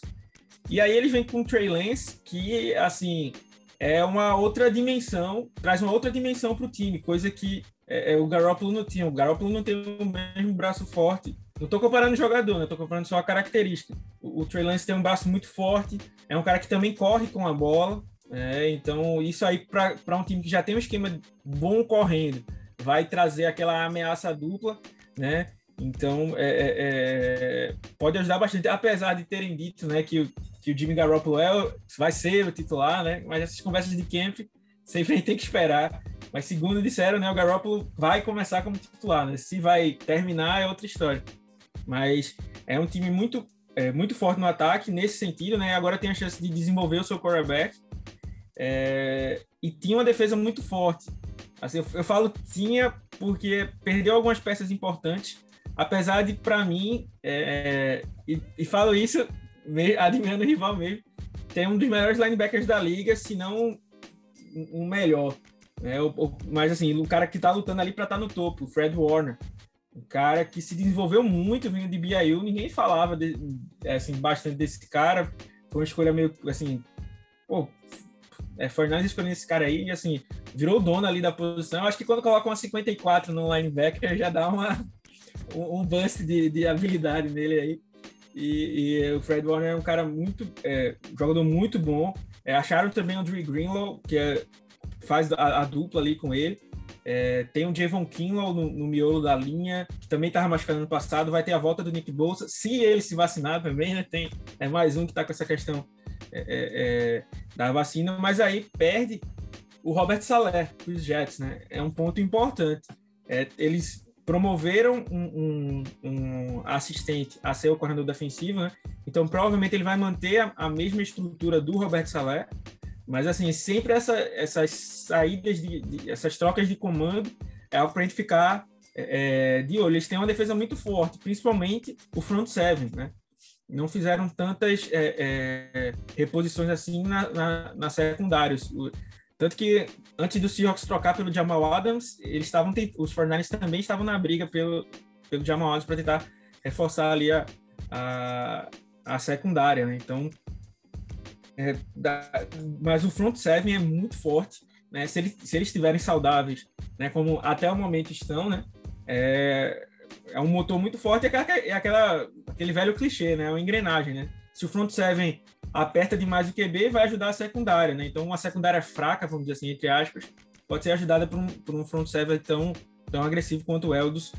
E aí eles vêm com o Trey Lance, que assim é uma outra dimensão, traz uma outra dimensão para o time, coisa que é, é, o Garoppolo não tinha. O Garoppolo não tem o mesmo braço forte. Não estou comparando o jogador, né? Estou comparando só a característica. O, o Trey Lance tem um braço muito forte, é um cara que também corre com a bola. É, então, isso aí para um time que já tem um esquema bom correndo, vai trazer aquela ameaça dupla, né? Então, é, é, é, pode ajudar bastante, apesar de terem dito né, que, que o Jimmy Garoppolo é, vai ser o titular, né? Mas essas conversas de camp sempre tem que esperar. Mas segundo disseram, né, o Garoppolo vai começar como titular, né? Se vai terminar é outra história. Mas é um time muito, é, muito forte no ataque nesse sentido, né? Agora tem a chance de desenvolver o seu quarterback. É, e tinha uma defesa muito forte. Assim, eu, eu falo tinha porque perdeu algumas peças importantes, apesar de, para mim, é, e, e, falo isso admirando o rival mesmo, tem um dos melhores linebackers da liga, se não um melhor. Né? O, o, mas assim, o cara que tá lutando ali para estar tá no topo, o Fred Warner. Um cara que se desenvolveu muito vindo de BYU, ninguém falava de, assim, bastante desse cara. Foi uma escolha meio assim, pô, é, Fernandes escolhendo esse cara aí, e assim, virou dono ali da posição. Acho que quando coloca uma 54 no linebacker, já dá uma, um, um bust de, de habilidade nele aí. E, e, o Fred Warner é um cara muito, é, jogador muito bom. É, acharam também o Drew Greenlaw, que é, faz a, a, dupla ali com ele. É, tem o Javon Kinlaw no, no, miolo da linha, que também estava machucando no passado. Vai ter a volta do Nick Bolsa, se ele se vacinar também, né? Tem, é mais um que está com essa questão é, é, é, da vacina, mas aí perde o Robert Saleh os Jets, né? É um ponto importante. É, eles promoveram um, um, um, assistente a ser o coordenador defensivo, né? Então provavelmente ele vai manter a, a mesma estrutura do Robert Saleh, mas assim sempre essa, essas saídas de, de, essas trocas de comando é algo para a gente ficar é, é, de olho. Eles têm uma defesa muito forte, principalmente o front seven, né? não fizeram tantas é, é, reposições assim na, na, na secundária. Tanto que antes do Seahawks trocar pelo Jamal Adams, eles estavam os 49 também estavam na briga pelo, pelo Jamal Adams para tentar reforçar ali a, a, a secundária, né? Então, é, da, mas o front seven é muito forte, né? Se, ele, se eles estiverem saudáveis, né? Como até o momento estão, né? É, é um motor muito forte, é, aquela, é aquela, aquele velho clichê, né? É uma engrenagem, né? Se o front seven aperta demais o QB, vai ajudar a secundária, né? Então, uma secundária fraca, vamos dizer assim, entre aspas, pode ser ajudada por um, por um front seven tão, tão agressivo quanto o dos,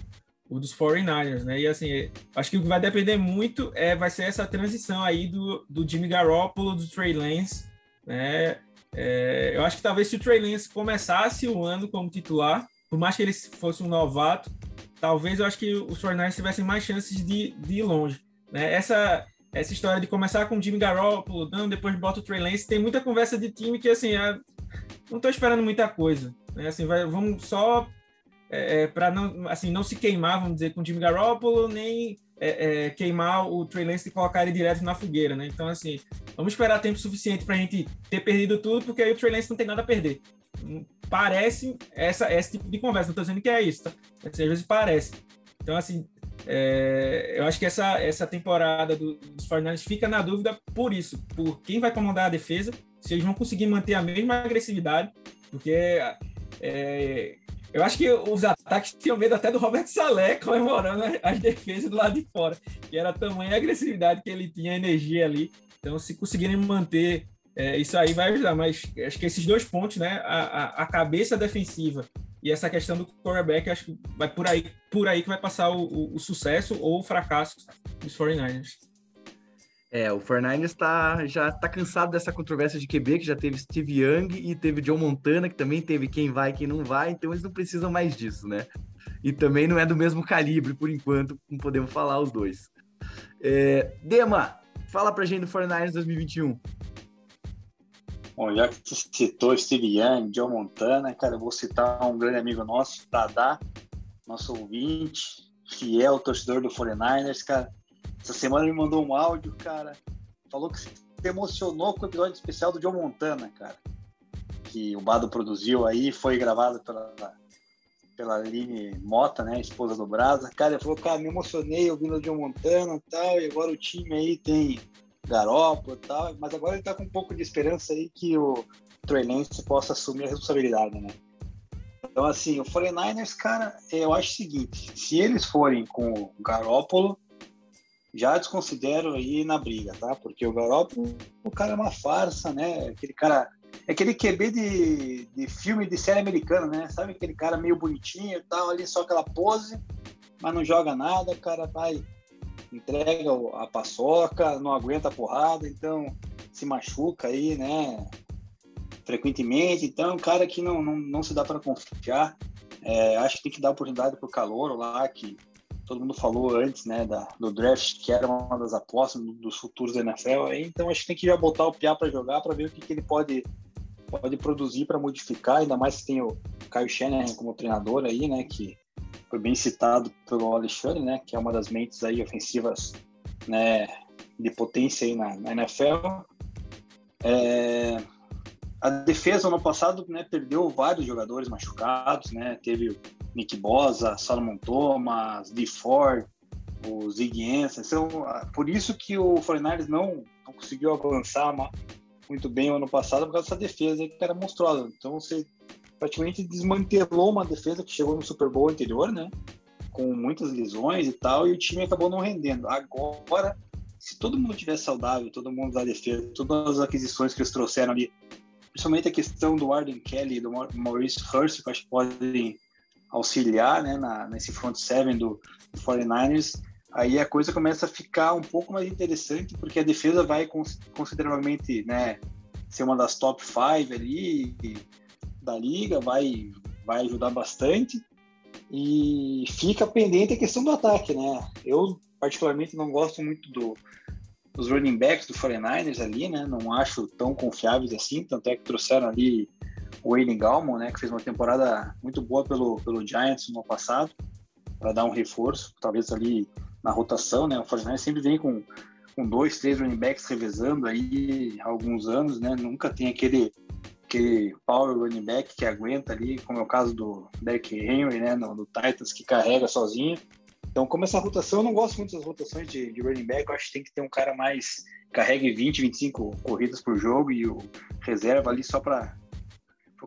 o dos 49ers, né? E assim, acho que o que vai depender muito é, vai ser essa transição aí do, do Jimmy Garoppolo, do Trey Lance, né? É, eu acho que talvez se o Trey Lance começasse o ano como titular, por mais que ele fosse um novato, talvez eu acho que os 49ers tivessem mais chances de, de ir longe. Né? Essa, essa história de começar com o Jimmy Garoppolo, não, depois bota o Trey Lance, tem muita conversa de time que, assim, é, não estou esperando muita coisa. Né? Assim, vai, vamos só é, é para não, assim, não se queimar, vamos dizer, com o Jimmy Garoppolo, nem é, é, queimar o Trey Lance e colocar ele direto na fogueira, né? Então, assim, vamos esperar tempo suficiente para a gente ter perdido tudo, porque aí o Trey Lance não tem nada a perder parece essa, esse tipo de conversa. Não estou dizendo que é isso, tá? Às vezes parece. Então, assim, é, eu acho que essa, essa temporada do, dos 49 fica na dúvida por isso, por quem vai comandar a defesa, se eles vão conseguir manter a mesma agressividade, porque é, eu acho que os ataques tinham medo até do Robert Salé comemorando as defesas do lado de fora, que era tamanha agressividade que ele tinha, a energia ali. Então, se conseguirem manter é, isso aí vai ajudar, mas acho que esses dois pontos, né, a, a, a, cabeça defensiva e essa questão do quarterback, acho que vai por aí, por aí que vai passar o, o, o sucesso ou o fracasso dos 49ers. É, o 49ers tá, já está cansado dessa controvérsia de QB, que já teve Steve Young e teve John Montana, que também teve quem vai e quem não vai, então eles não precisam mais disso, né? E também não é do mesmo calibre, por enquanto, não podemos falar os dois. É, Dema, fala pra gente do 49ers 2021. Bom, já que você citou Steve Young, Joe Montana, cara, eu vou citar um grande amigo nosso, Dada, nosso ouvinte, fiel torcedor do 49ers, cara. Essa semana me mandou um áudio, cara. Falou que se emocionou com o episódio especial do Joe Montana, cara. Que o Bado produziu aí, foi gravado pela, pela Aline Mota, né, esposa do Brasa. Cara, ele falou, cara, me emocionei ouvindo o Joe Montana e tal, e agora o time aí tem Garoppolo e tal, mas agora ele tá com um pouco de esperança aí que o Trey possa assumir a responsabilidade, né? Então, assim, o 49ers, cara, eu acho o seguinte: se eles forem com o Garópolo, já desconsidero aí na briga, tá? Porque o Garópolo, o cara é uma farsa, né? Aquele cara. É aquele QB de, de filme de série americana, né? Sabe aquele cara meio bonitinho e tal, ali só aquela pose, mas não joga nada, o cara vai, entrega a paçoca, não aguenta a porrada, então se machuca aí, né? frequentemente. Então, é um cara que não, não, não se dá para confiar. É, acho que tem que dar oportunidade para o Calouro lá, que todo mundo falou antes, né, da, do draft, que era uma das apostas dos futuros da NFL. Então, acho que tem que já botar o Piá para jogar, para ver o que, que ele pode, pode produzir para modificar. Ainda mais que tem o Caio Shannon como treinador aí, né, que foi bem citado pelo Alexandre, né, que é uma das mentes aí ofensivas, né, de potência aí na, na NFL. É, a defesa ano passado né, perdeu vários jogadores machucados, né? Teve Nick Bosa, Solomon Thomas, Dee Ford, o Zig Ansah. Então, por isso que o 49 não, não conseguiu avançar muito bem o ano passado por causa dessa defesa que era monstruosa. Então você praticamente desmantelou uma defesa que chegou no Super Bowl anterior, né? Com muitas lesões e tal, e o time acabou não rendendo. Agora, se todo mundo tiver saudável, todo mundo da defesa, todas as aquisições que eles trouxeram ali principalmente a questão do Arden Kelly e do Maurice Hurst, que acho que podem auxiliar né, na, nesse front seven do, do 49ers, aí a coisa começa a ficar um pouco mais interessante, porque a defesa vai consideravelmente né, ser uma das top five ali da liga, vai, vai ajudar bastante. E fica pendente a questão do ataque, né? Eu, particularmente, não gosto muito do, os running backs do 49ers ali, né? Não acho tão confiáveis assim, tanto é que trouxeram ali o Wayne Gallman, né? Que fez uma temporada muito boa pelo, pelo Giants no ano passado, para dar um reforço, talvez ali na rotação, né? O 49ers sempre vem com, com dois, três running backs revezando aí há alguns anos, né? Nunca tem aquele aquele power running back que aguenta ali, como é o caso do Derrick Henry, né, no, no Titans, que carrega sozinho. Então, como essa rotação, eu não gosto muito das rotações de, de running back, eu acho que tem que ter um cara mais carregue 20, 25 corridas por jogo e o reserva ali só para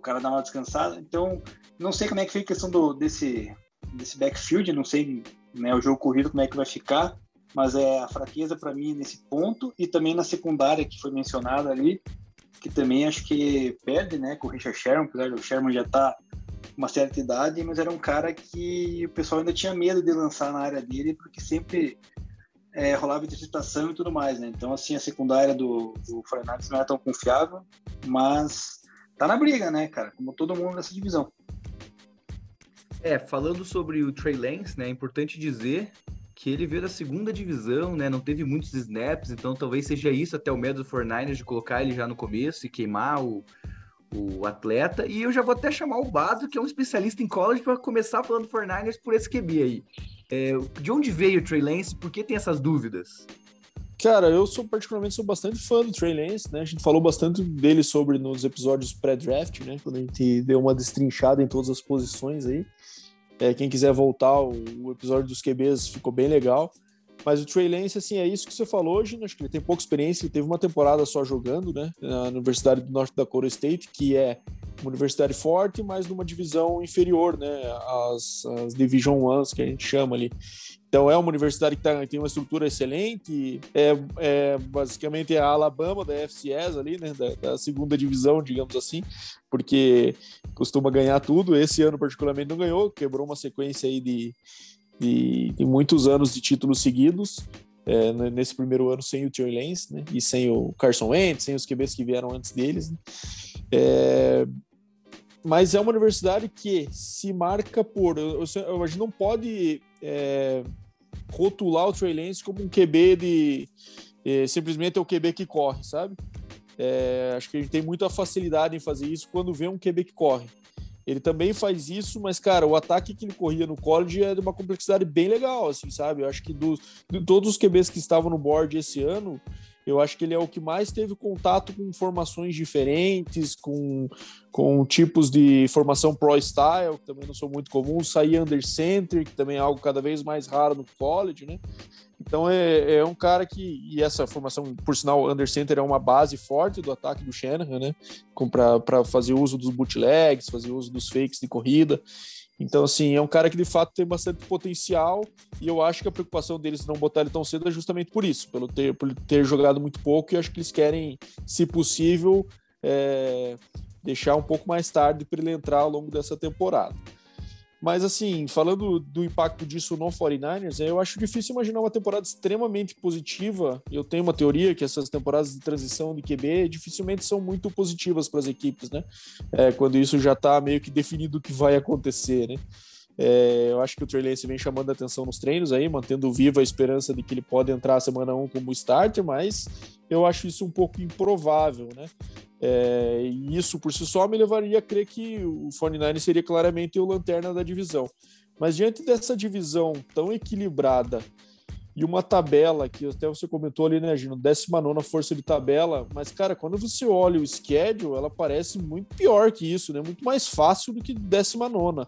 cara dar uma descansada. Então, não sei como é que fica a questão do, desse, desse backfield, não sei né, o jogo corrido como é que vai ficar, mas é a fraqueza para mim nesse ponto e também na secundária que foi mencionada ali, que também acho que perde, né, com o Richard Sherman, apesar do Sherman já tá uma certa idade, mas era um cara que o pessoal ainda tinha medo de lançar na área dele, porque sempre é, rolava interceptação e tudo mais, né? Então, assim, a secundária do, do Fernandes não é tão confiável, mas tá na briga, né, cara? Como todo mundo nessa divisão. É, falando sobre o Trey Lance, né, é importante dizer que ele veio da segunda divisão, né, não teve muitos snaps, então talvez seja isso até o medo do 49 de colocar ele já no começo e queimar o, o atleta. E eu já vou até chamar o Bado, que é um especialista em college, para começar falando 49ers por esse QB aí. É, de onde veio o Trey Lance? Por que tem essas dúvidas? Cara, eu sou particularmente sou bastante fã do Trey Lance, né? A gente falou bastante dele sobre nos episódios pré-draft, né? Quando a gente deu uma destrinchada em todas as posições aí. É, quem quiser voltar, o, episódio dos QBs ficou bem legal. Mas o Trey Lance, assim, é isso que você falou hoje, acho que ele tem pouca experiência, ele teve uma temporada só jogando, né, na Universidade do Norte Dakota State, que é uma universidade forte, mas numa divisão inferior, né, as, as Division Ones que a gente chama ali. Então é uma universidade que tá, tem uma estrutura excelente, é, é basicamente é a Alabama da FCS ali, né, da, da, segunda divisão, digamos assim, porque costuma ganhar tudo. Esse ano particularmente não ganhou, quebrou uma sequência aí de de, de muitos anos de títulos seguidos. É, nesse primeiro ano sem o Trey Lance, né? E sem o Carson Wentz, sem os QBs que vieram antes deles. Né? É, mas é uma universidade que se marca por. A gente não pode é, rotular o Trey Lance como um QB de. É, simplesmente é o QB que corre, sabe? É, acho que a gente tem muita facilidade em fazer isso quando vê um QB que corre. Ele também faz isso, mas, cara, o ataque que ele corria no college é de uma complexidade bem legal, assim, sabe? Eu acho que dos, de todos os QBs que estavam no board esse ano, eu acho que ele é o que mais teve contato com formações diferentes, com, com tipos de formação pro style, que também não são muito comuns, sair under center, que também é algo cada vez mais raro no college, né? Então é, é um cara que. E essa formação, por sinal, under center é uma base forte do ataque do Shanahan, né? Para fazer uso dos bootlegs, fazer uso dos fakes de corrida. Então, assim, é um cara que de fato tem bastante potencial e eu acho que a preocupação deles não botar ele tão cedo é justamente por isso, pelo ter, por ter jogado muito pouco e acho que eles querem, se possível, é, deixar um pouco mais tarde para ele entrar ao longo dessa temporada. Mas, assim, falando do impacto disso no 49ers, eu acho difícil imaginar uma temporada extremamente positiva. Eu tenho uma teoria que essas temporadas de transição de QB dificilmente são muito positivas para as equipes, né? É, quando isso já está meio que definido o que vai acontecer, né? É, eu acho que o Trey Lance vem chamando a atenção nos treinos aí, mantendo viva a esperança de que ele pode entrar semana 1 como starter, mas eu acho isso um pouco improvável, né? É, e isso por si só me levaria a crer que o 49 seria claramente o lanterna da divisão. Mas diante dessa divisão tão equilibrada e uma tabela que até você comentou ali, né, Gino? 19 força de tabela, mas cara, quando você olha o schedule, ela parece muito pior que isso, né? Muito mais fácil do que 19.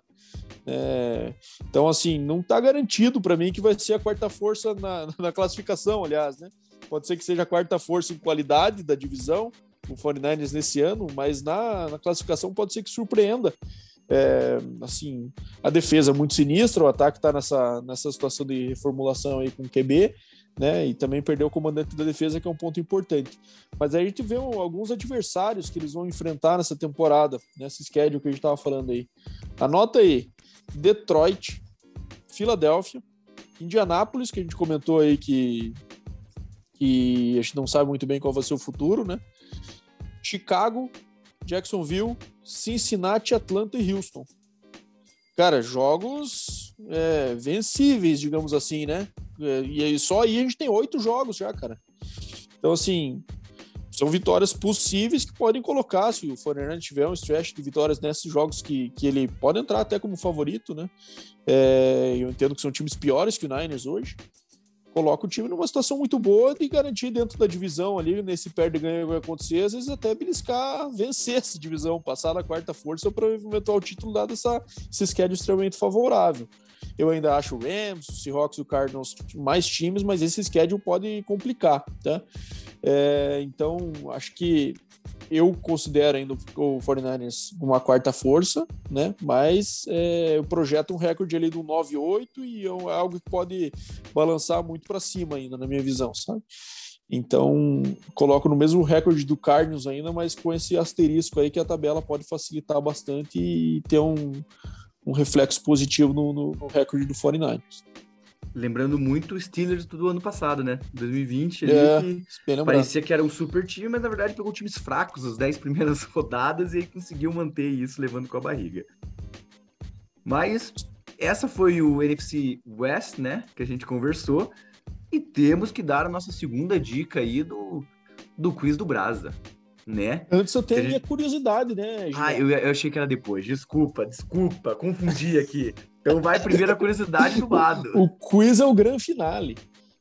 É, então, assim, não está garantido para mim que vai ser a quarta força na, na classificação, aliás, né? Pode ser que seja a quarta força em qualidade da divisão, o 49ers nesse ano, mas na, na classificação pode ser que surpreenda. É, assim, a defesa é muito sinistra, o ataque está nessa, nessa situação de reformulação aí com o QB, né? E também perdeu o comandante da defesa, que é um ponto importante. Mas aí a gente vê alguns adversários que eles vão enfrentar nessa temporada, nessa schedule que a gente estava falando aí. Anota aí: Detroit, Filadélfia, Indianápolis, que a gente comentou aí que, que a gente não sabe muito bem qual vai ser o futuro, né? Chicago, Jacksonville, Cincinnati, Atlanta e Houston. Cara, jogos é, vencíveis, digamos assim, né? É, e aí, só aí a gente tem oito jogos já, cara. Então, assim, são vitórias possíveis que podem colocar, se o Fortnite tiver um stretch de vitórias nesses jogos que, que ele pode entrar até como favorito, né? É, eu entendo que são times piores que o Niners hoje, coloca o time numa situação muito boa de garantir dentro da divisão ali, nesse perde-ganha que vai acontecer, às vezes até beliscar, vencer essa divisão, passar na quarta força para eventual título, dado essa, esse schedule extremamente favorável. Eu ainda acho o Rams, o Seahawks e o Cardinals mais times, mas esse schedule pode complicar, tá? É, então, acho que eu considero ainda o 49ers uma quarta força, né? Mas é, eu projeto um recorde ali do 9-8 e é, é algo que pode balançar muito para cima ainda, na minha visão, sabe? Então, coloco no mesmo recorde do Cardinals ainda, mas com esse asterisco aí que a tabela pode facilitar bastante e ter um, um reflexo positivo no, no, no recorde do 49ers. Lembrando muito o Steelers do ano passado, né? 2020, ali, é, que parecia que era um super time, mas na verdade pegou times fracos as 10 primeiras rodadas e aí conseguiu manter isso levando com a barriga. Mas essa foi o NFC West, né? Que a gente conversou. E temos que dar a nossa segunda dica aí do, do quiz do Brasa né? Antes eu tenho a minha curiosidade, né? Ah, eu, eu, achei que era depois. Desculpa, desculpa, confundi aqui. Então vai primeiro a curiosidade do lado. o quiz é o grande finale.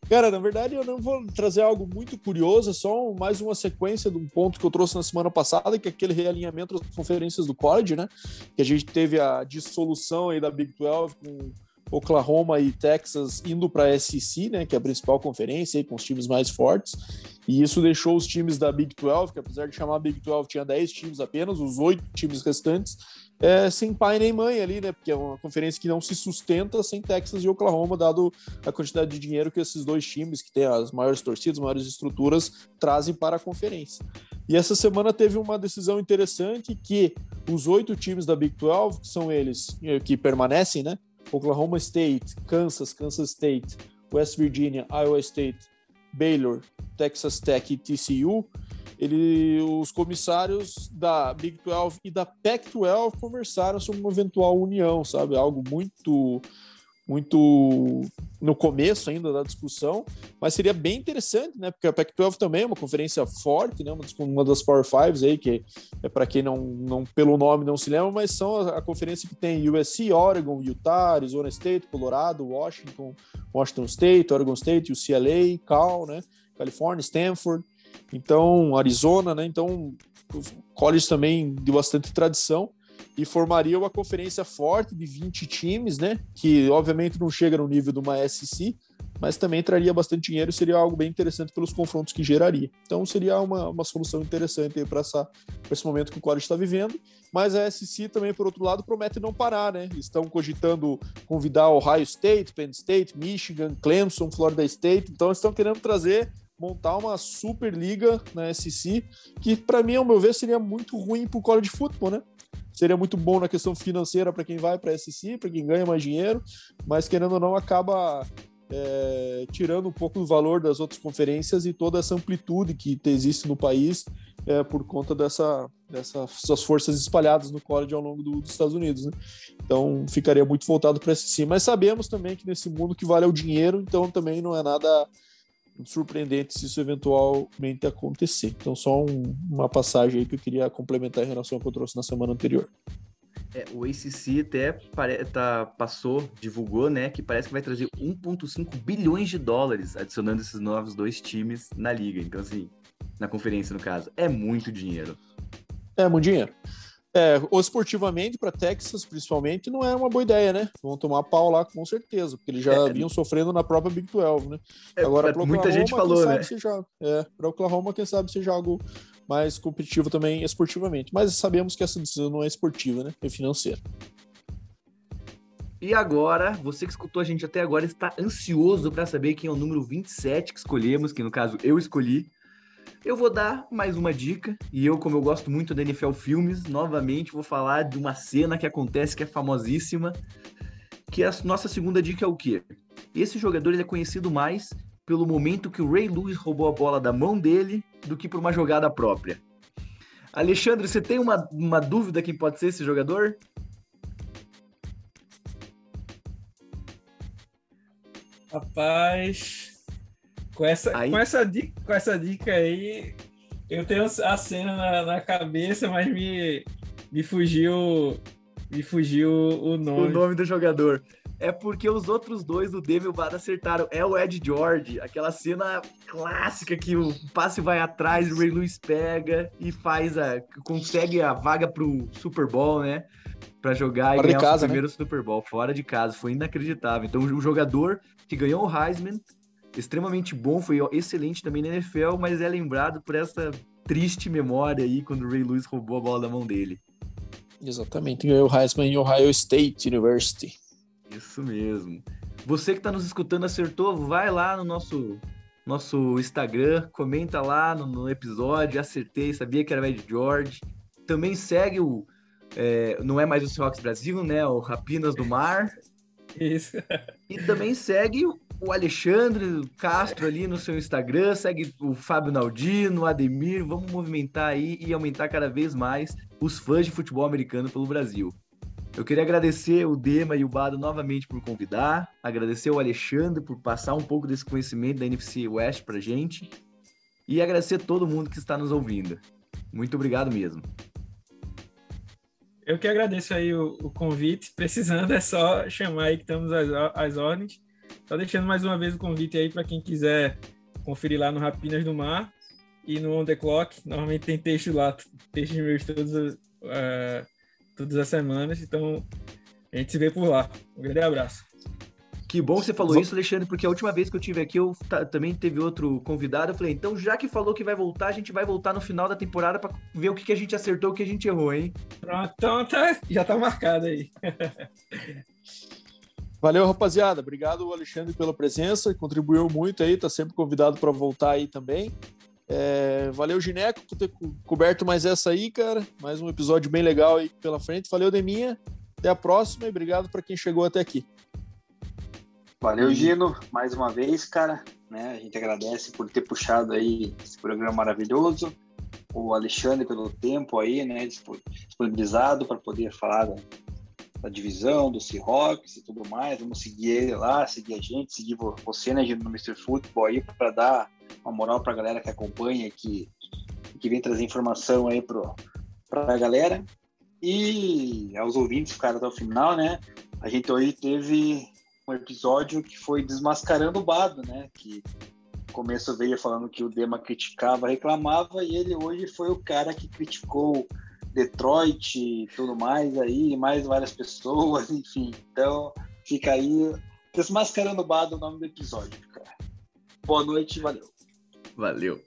Cara, na verdade eu não vou trazer algo muito curioso, é só mais uma sequência de um ponto que eu trouxe na semana passada, que é aquele realinhamento das conferências do college, né? Que a gente teve a dissolução aí da Big 12 com Oklahoma e Texas indo para a SEC, né, que é a principal conferência, aí, com os times mais fortes, e isso deixou os times da Big 12, que apesar de chamar Big 12 tinha 10 times apenas, os oito times restantes, é, sem pai nem mãe ali, né, porque é uma conferência que não se sustenta sem Texas e Oklahoma, dado a quantidade de dinheiro que esses dois times, que têm as maiores torcidas, maiores estruturas, trazem para a conferência. E essa semana teve uma decisão interessante que os oito times da Big 12, que são eles eh, que permanecem, né, Oklahoma State, Kansas, Kansas State, West Virginia, Iowa State, Baylor, Texas Tech e TCU, ele, os comissários da Big 12 e da Pac 12 conversaram sobre uma eventual união, sabe? Algo muito muito no começo ainda da discussão, mas seria bem interessante, né? Porque a Pac-12 também é uma conferência forte, né? Uma das Power Fives aí, que é para quem não, não pelo nome não se lembra, mas são a, a, conferência que tem USC, Oregon, Utah, Arizona State, Colorado, Washington, Washington State, Oregon State, UCLA, Cal, né? Califórnia, Stanford, então Arizona, né? Então college também de bastante tradição e formaria uma conferência forte de 20 times, né? Que obviamente não chega no nível de uma SC, mas também traria bastante dinheiro e seria algo bem interessante pelos confrontos que geraria. Então seria uma, uma solução interessante para esse momento que o college está vivendo. Mas a SC também, por outro lado, promete não parar, né? Estão cogitando convidar Ohio State, Penn State, Michigan, Clemson, Florida State. Então estão querendo trazer montar uma super liga na SC, que para mim, ao meu ver, seria muito ruim para o college futebol, né? Seria muito bom na questão financeira para quem vai para a SC, para quem ganha mais dinheiro, mas querendo ou não, acaba é, tirando um pouco do valor das outras conferências e toda essa amplitude que existe no país é, por conta dessa, dessas forças espalhadas no college ao longo do, dos Estados Unidos. Né? Então ficaria muito voltado para SC. Mas sabemos também que nesse mundo que vale é o dinheiro, então também não é nada surpreendente se isso eventualmente acontecer. Então, só um, uma passagem aí que eu queria complementar em relação ao que eu trouxe na semana anterior. É, o ACC até pare... tá, passou, divulgou, né, que parece que vai trazer 1,5 bilhões de dólares adicionando esses novos dois times na liga. Então, assim, na conferência, no caso, é muito dinheiro. É muito dinheiro. É, ou esportivamente, para Texas, principalmente, não é uma boa ideia, né? Vão tomar pau lá com certeza, porque eles já é, vinham sofrendo na própria Big 12, né? É, Agora, para muita gente falou, né? Seja, é, para Oklahoma, quem sabe seja algo mais competitivo também esportivamente. Mas sabemos que essa decisão não é esportiva, né? É financeira. E agora, você que escutou a gente até agora está ansioso para saber quem é o número 27 que escolhemos, que no caso eu escolhi. Eu vou dar mais uma dica, e eu, como eu gosto muito da NFL Filmes, novamente vou falar de uma cena que acontece que é famosíssima, que a nossa segunda dica é o quê? Esse jogador ele é conhecido mais pelo momento que o Ray Lewis roubou a bola da mão dele do que por uma jogada própria. Alexandre, você tem uma, uma dúvida quem pode ser esse jogador? Rapaz, com essa, aí... com, essa dica, com essa dica aí, eu tenho a cena na, na cabeça, mas me, me fugiu me fugiu o nome. O nome do jogador. É porque os outros dois, o Demi e o Bada, acertaram. É o Ed George, aquela cena clássica que o passe vai atrás, o Ray Lewis pega e faz a. consegue a vaga pro Super Bowl, né? Pra jogar fora e ganhar casa, o primeiro né? Super Bowl, fora de casa. Foi inacreditável. Então, o jogador que ganhou o Heisman extremamente bom, foi excelente também na NFL, mas é lembrado por essa triste memória aí quando o Ray Lewis roubou a bola da mão dele. Exatamente, ganhou o Heisman em Ohio State University. Isso mesmo. Você que está nos escutando acertou, vai lá no nosso nosso Instagram, comenta lá no, no episódio, acertei, sabia que era o Ed George. Também segue o é, não é mais o Seahawks Brasil, né? O Rapinas do Mar. Isso. E também segue o o Alexandre Castro ali no seu Instagram, segue o Fábio Naldino, o Ademir, vamos movimentar aí e aumentar cada vez mais os fãs de futebol americano pelo Brasil. Eu queria agradecer o Dema e o Bado novamente por convidar, agradecer o Alexandre por passar um pouco desse conhecimento da NFC West pra gente e agradecer todo mundo que está nos ouvindo. Muito obrigado mesmo. Eu que agradeço aí o, o convite. Precisando é só chamar aí que estamos às, às ordens. Só deixando mais uma vez o convite aí para quem quiser conferir lá no Rapinas do Mar e no On The Clock. Normalmente tem texto lá, textos meus todos, uh, todas as semanas. Então a gente se vê por lá. Um grande abraço. Que bom que você falou isso, Alexandre, porque a última vez que eu tive aqui, eu também teve outro convidado. Eu falei, então já que falou que vai voltar, a gente vai voltar no final da temporada para ver o que, que a gente acertou, o que a gente errou, hein? Pronto, então tá, já tá marcado aí. Valeu, rapaziada. Obrigado, Alexandre, pela presença. Contribuiu muito aí, tá sempre convidado para voltar aí também. É, valeu, Gineco, por ter coberto mais essa aí, cara. Mais um episódio bem legal aí pela frente. Valeu, Deminha. Até a próxima e obrigado para quem chegou até aqui. Valeu, Gino, mais uma vez, cara. Né, a gente agradece por ter puxado aí esse programa maravilhoso. O Alexandre pelo tempo aí, né, disponibilizado para poder falar divisão, do Seahawks e tudo mais. Vamos seguir ele lá, seguir a gente, seguir você, né, no Mr. Football aí, para dar uma moral para a galera que acompanha, que, que vem trazer informação aí para a galera. E aos ouvintes ficaram até o final, né? A gente hoje teve um episódio que foi desmascarando o Bado, né? Que no começo veio falando que o Dema criticava, reclamava, e ele hoje foi o cara que criticou Detroit e tudo mais aí, mais várias pessoas, enfim. Então, fica aí desmascarando o Bado o nome do episódio, cara. Boa noite, valeu. Valeu.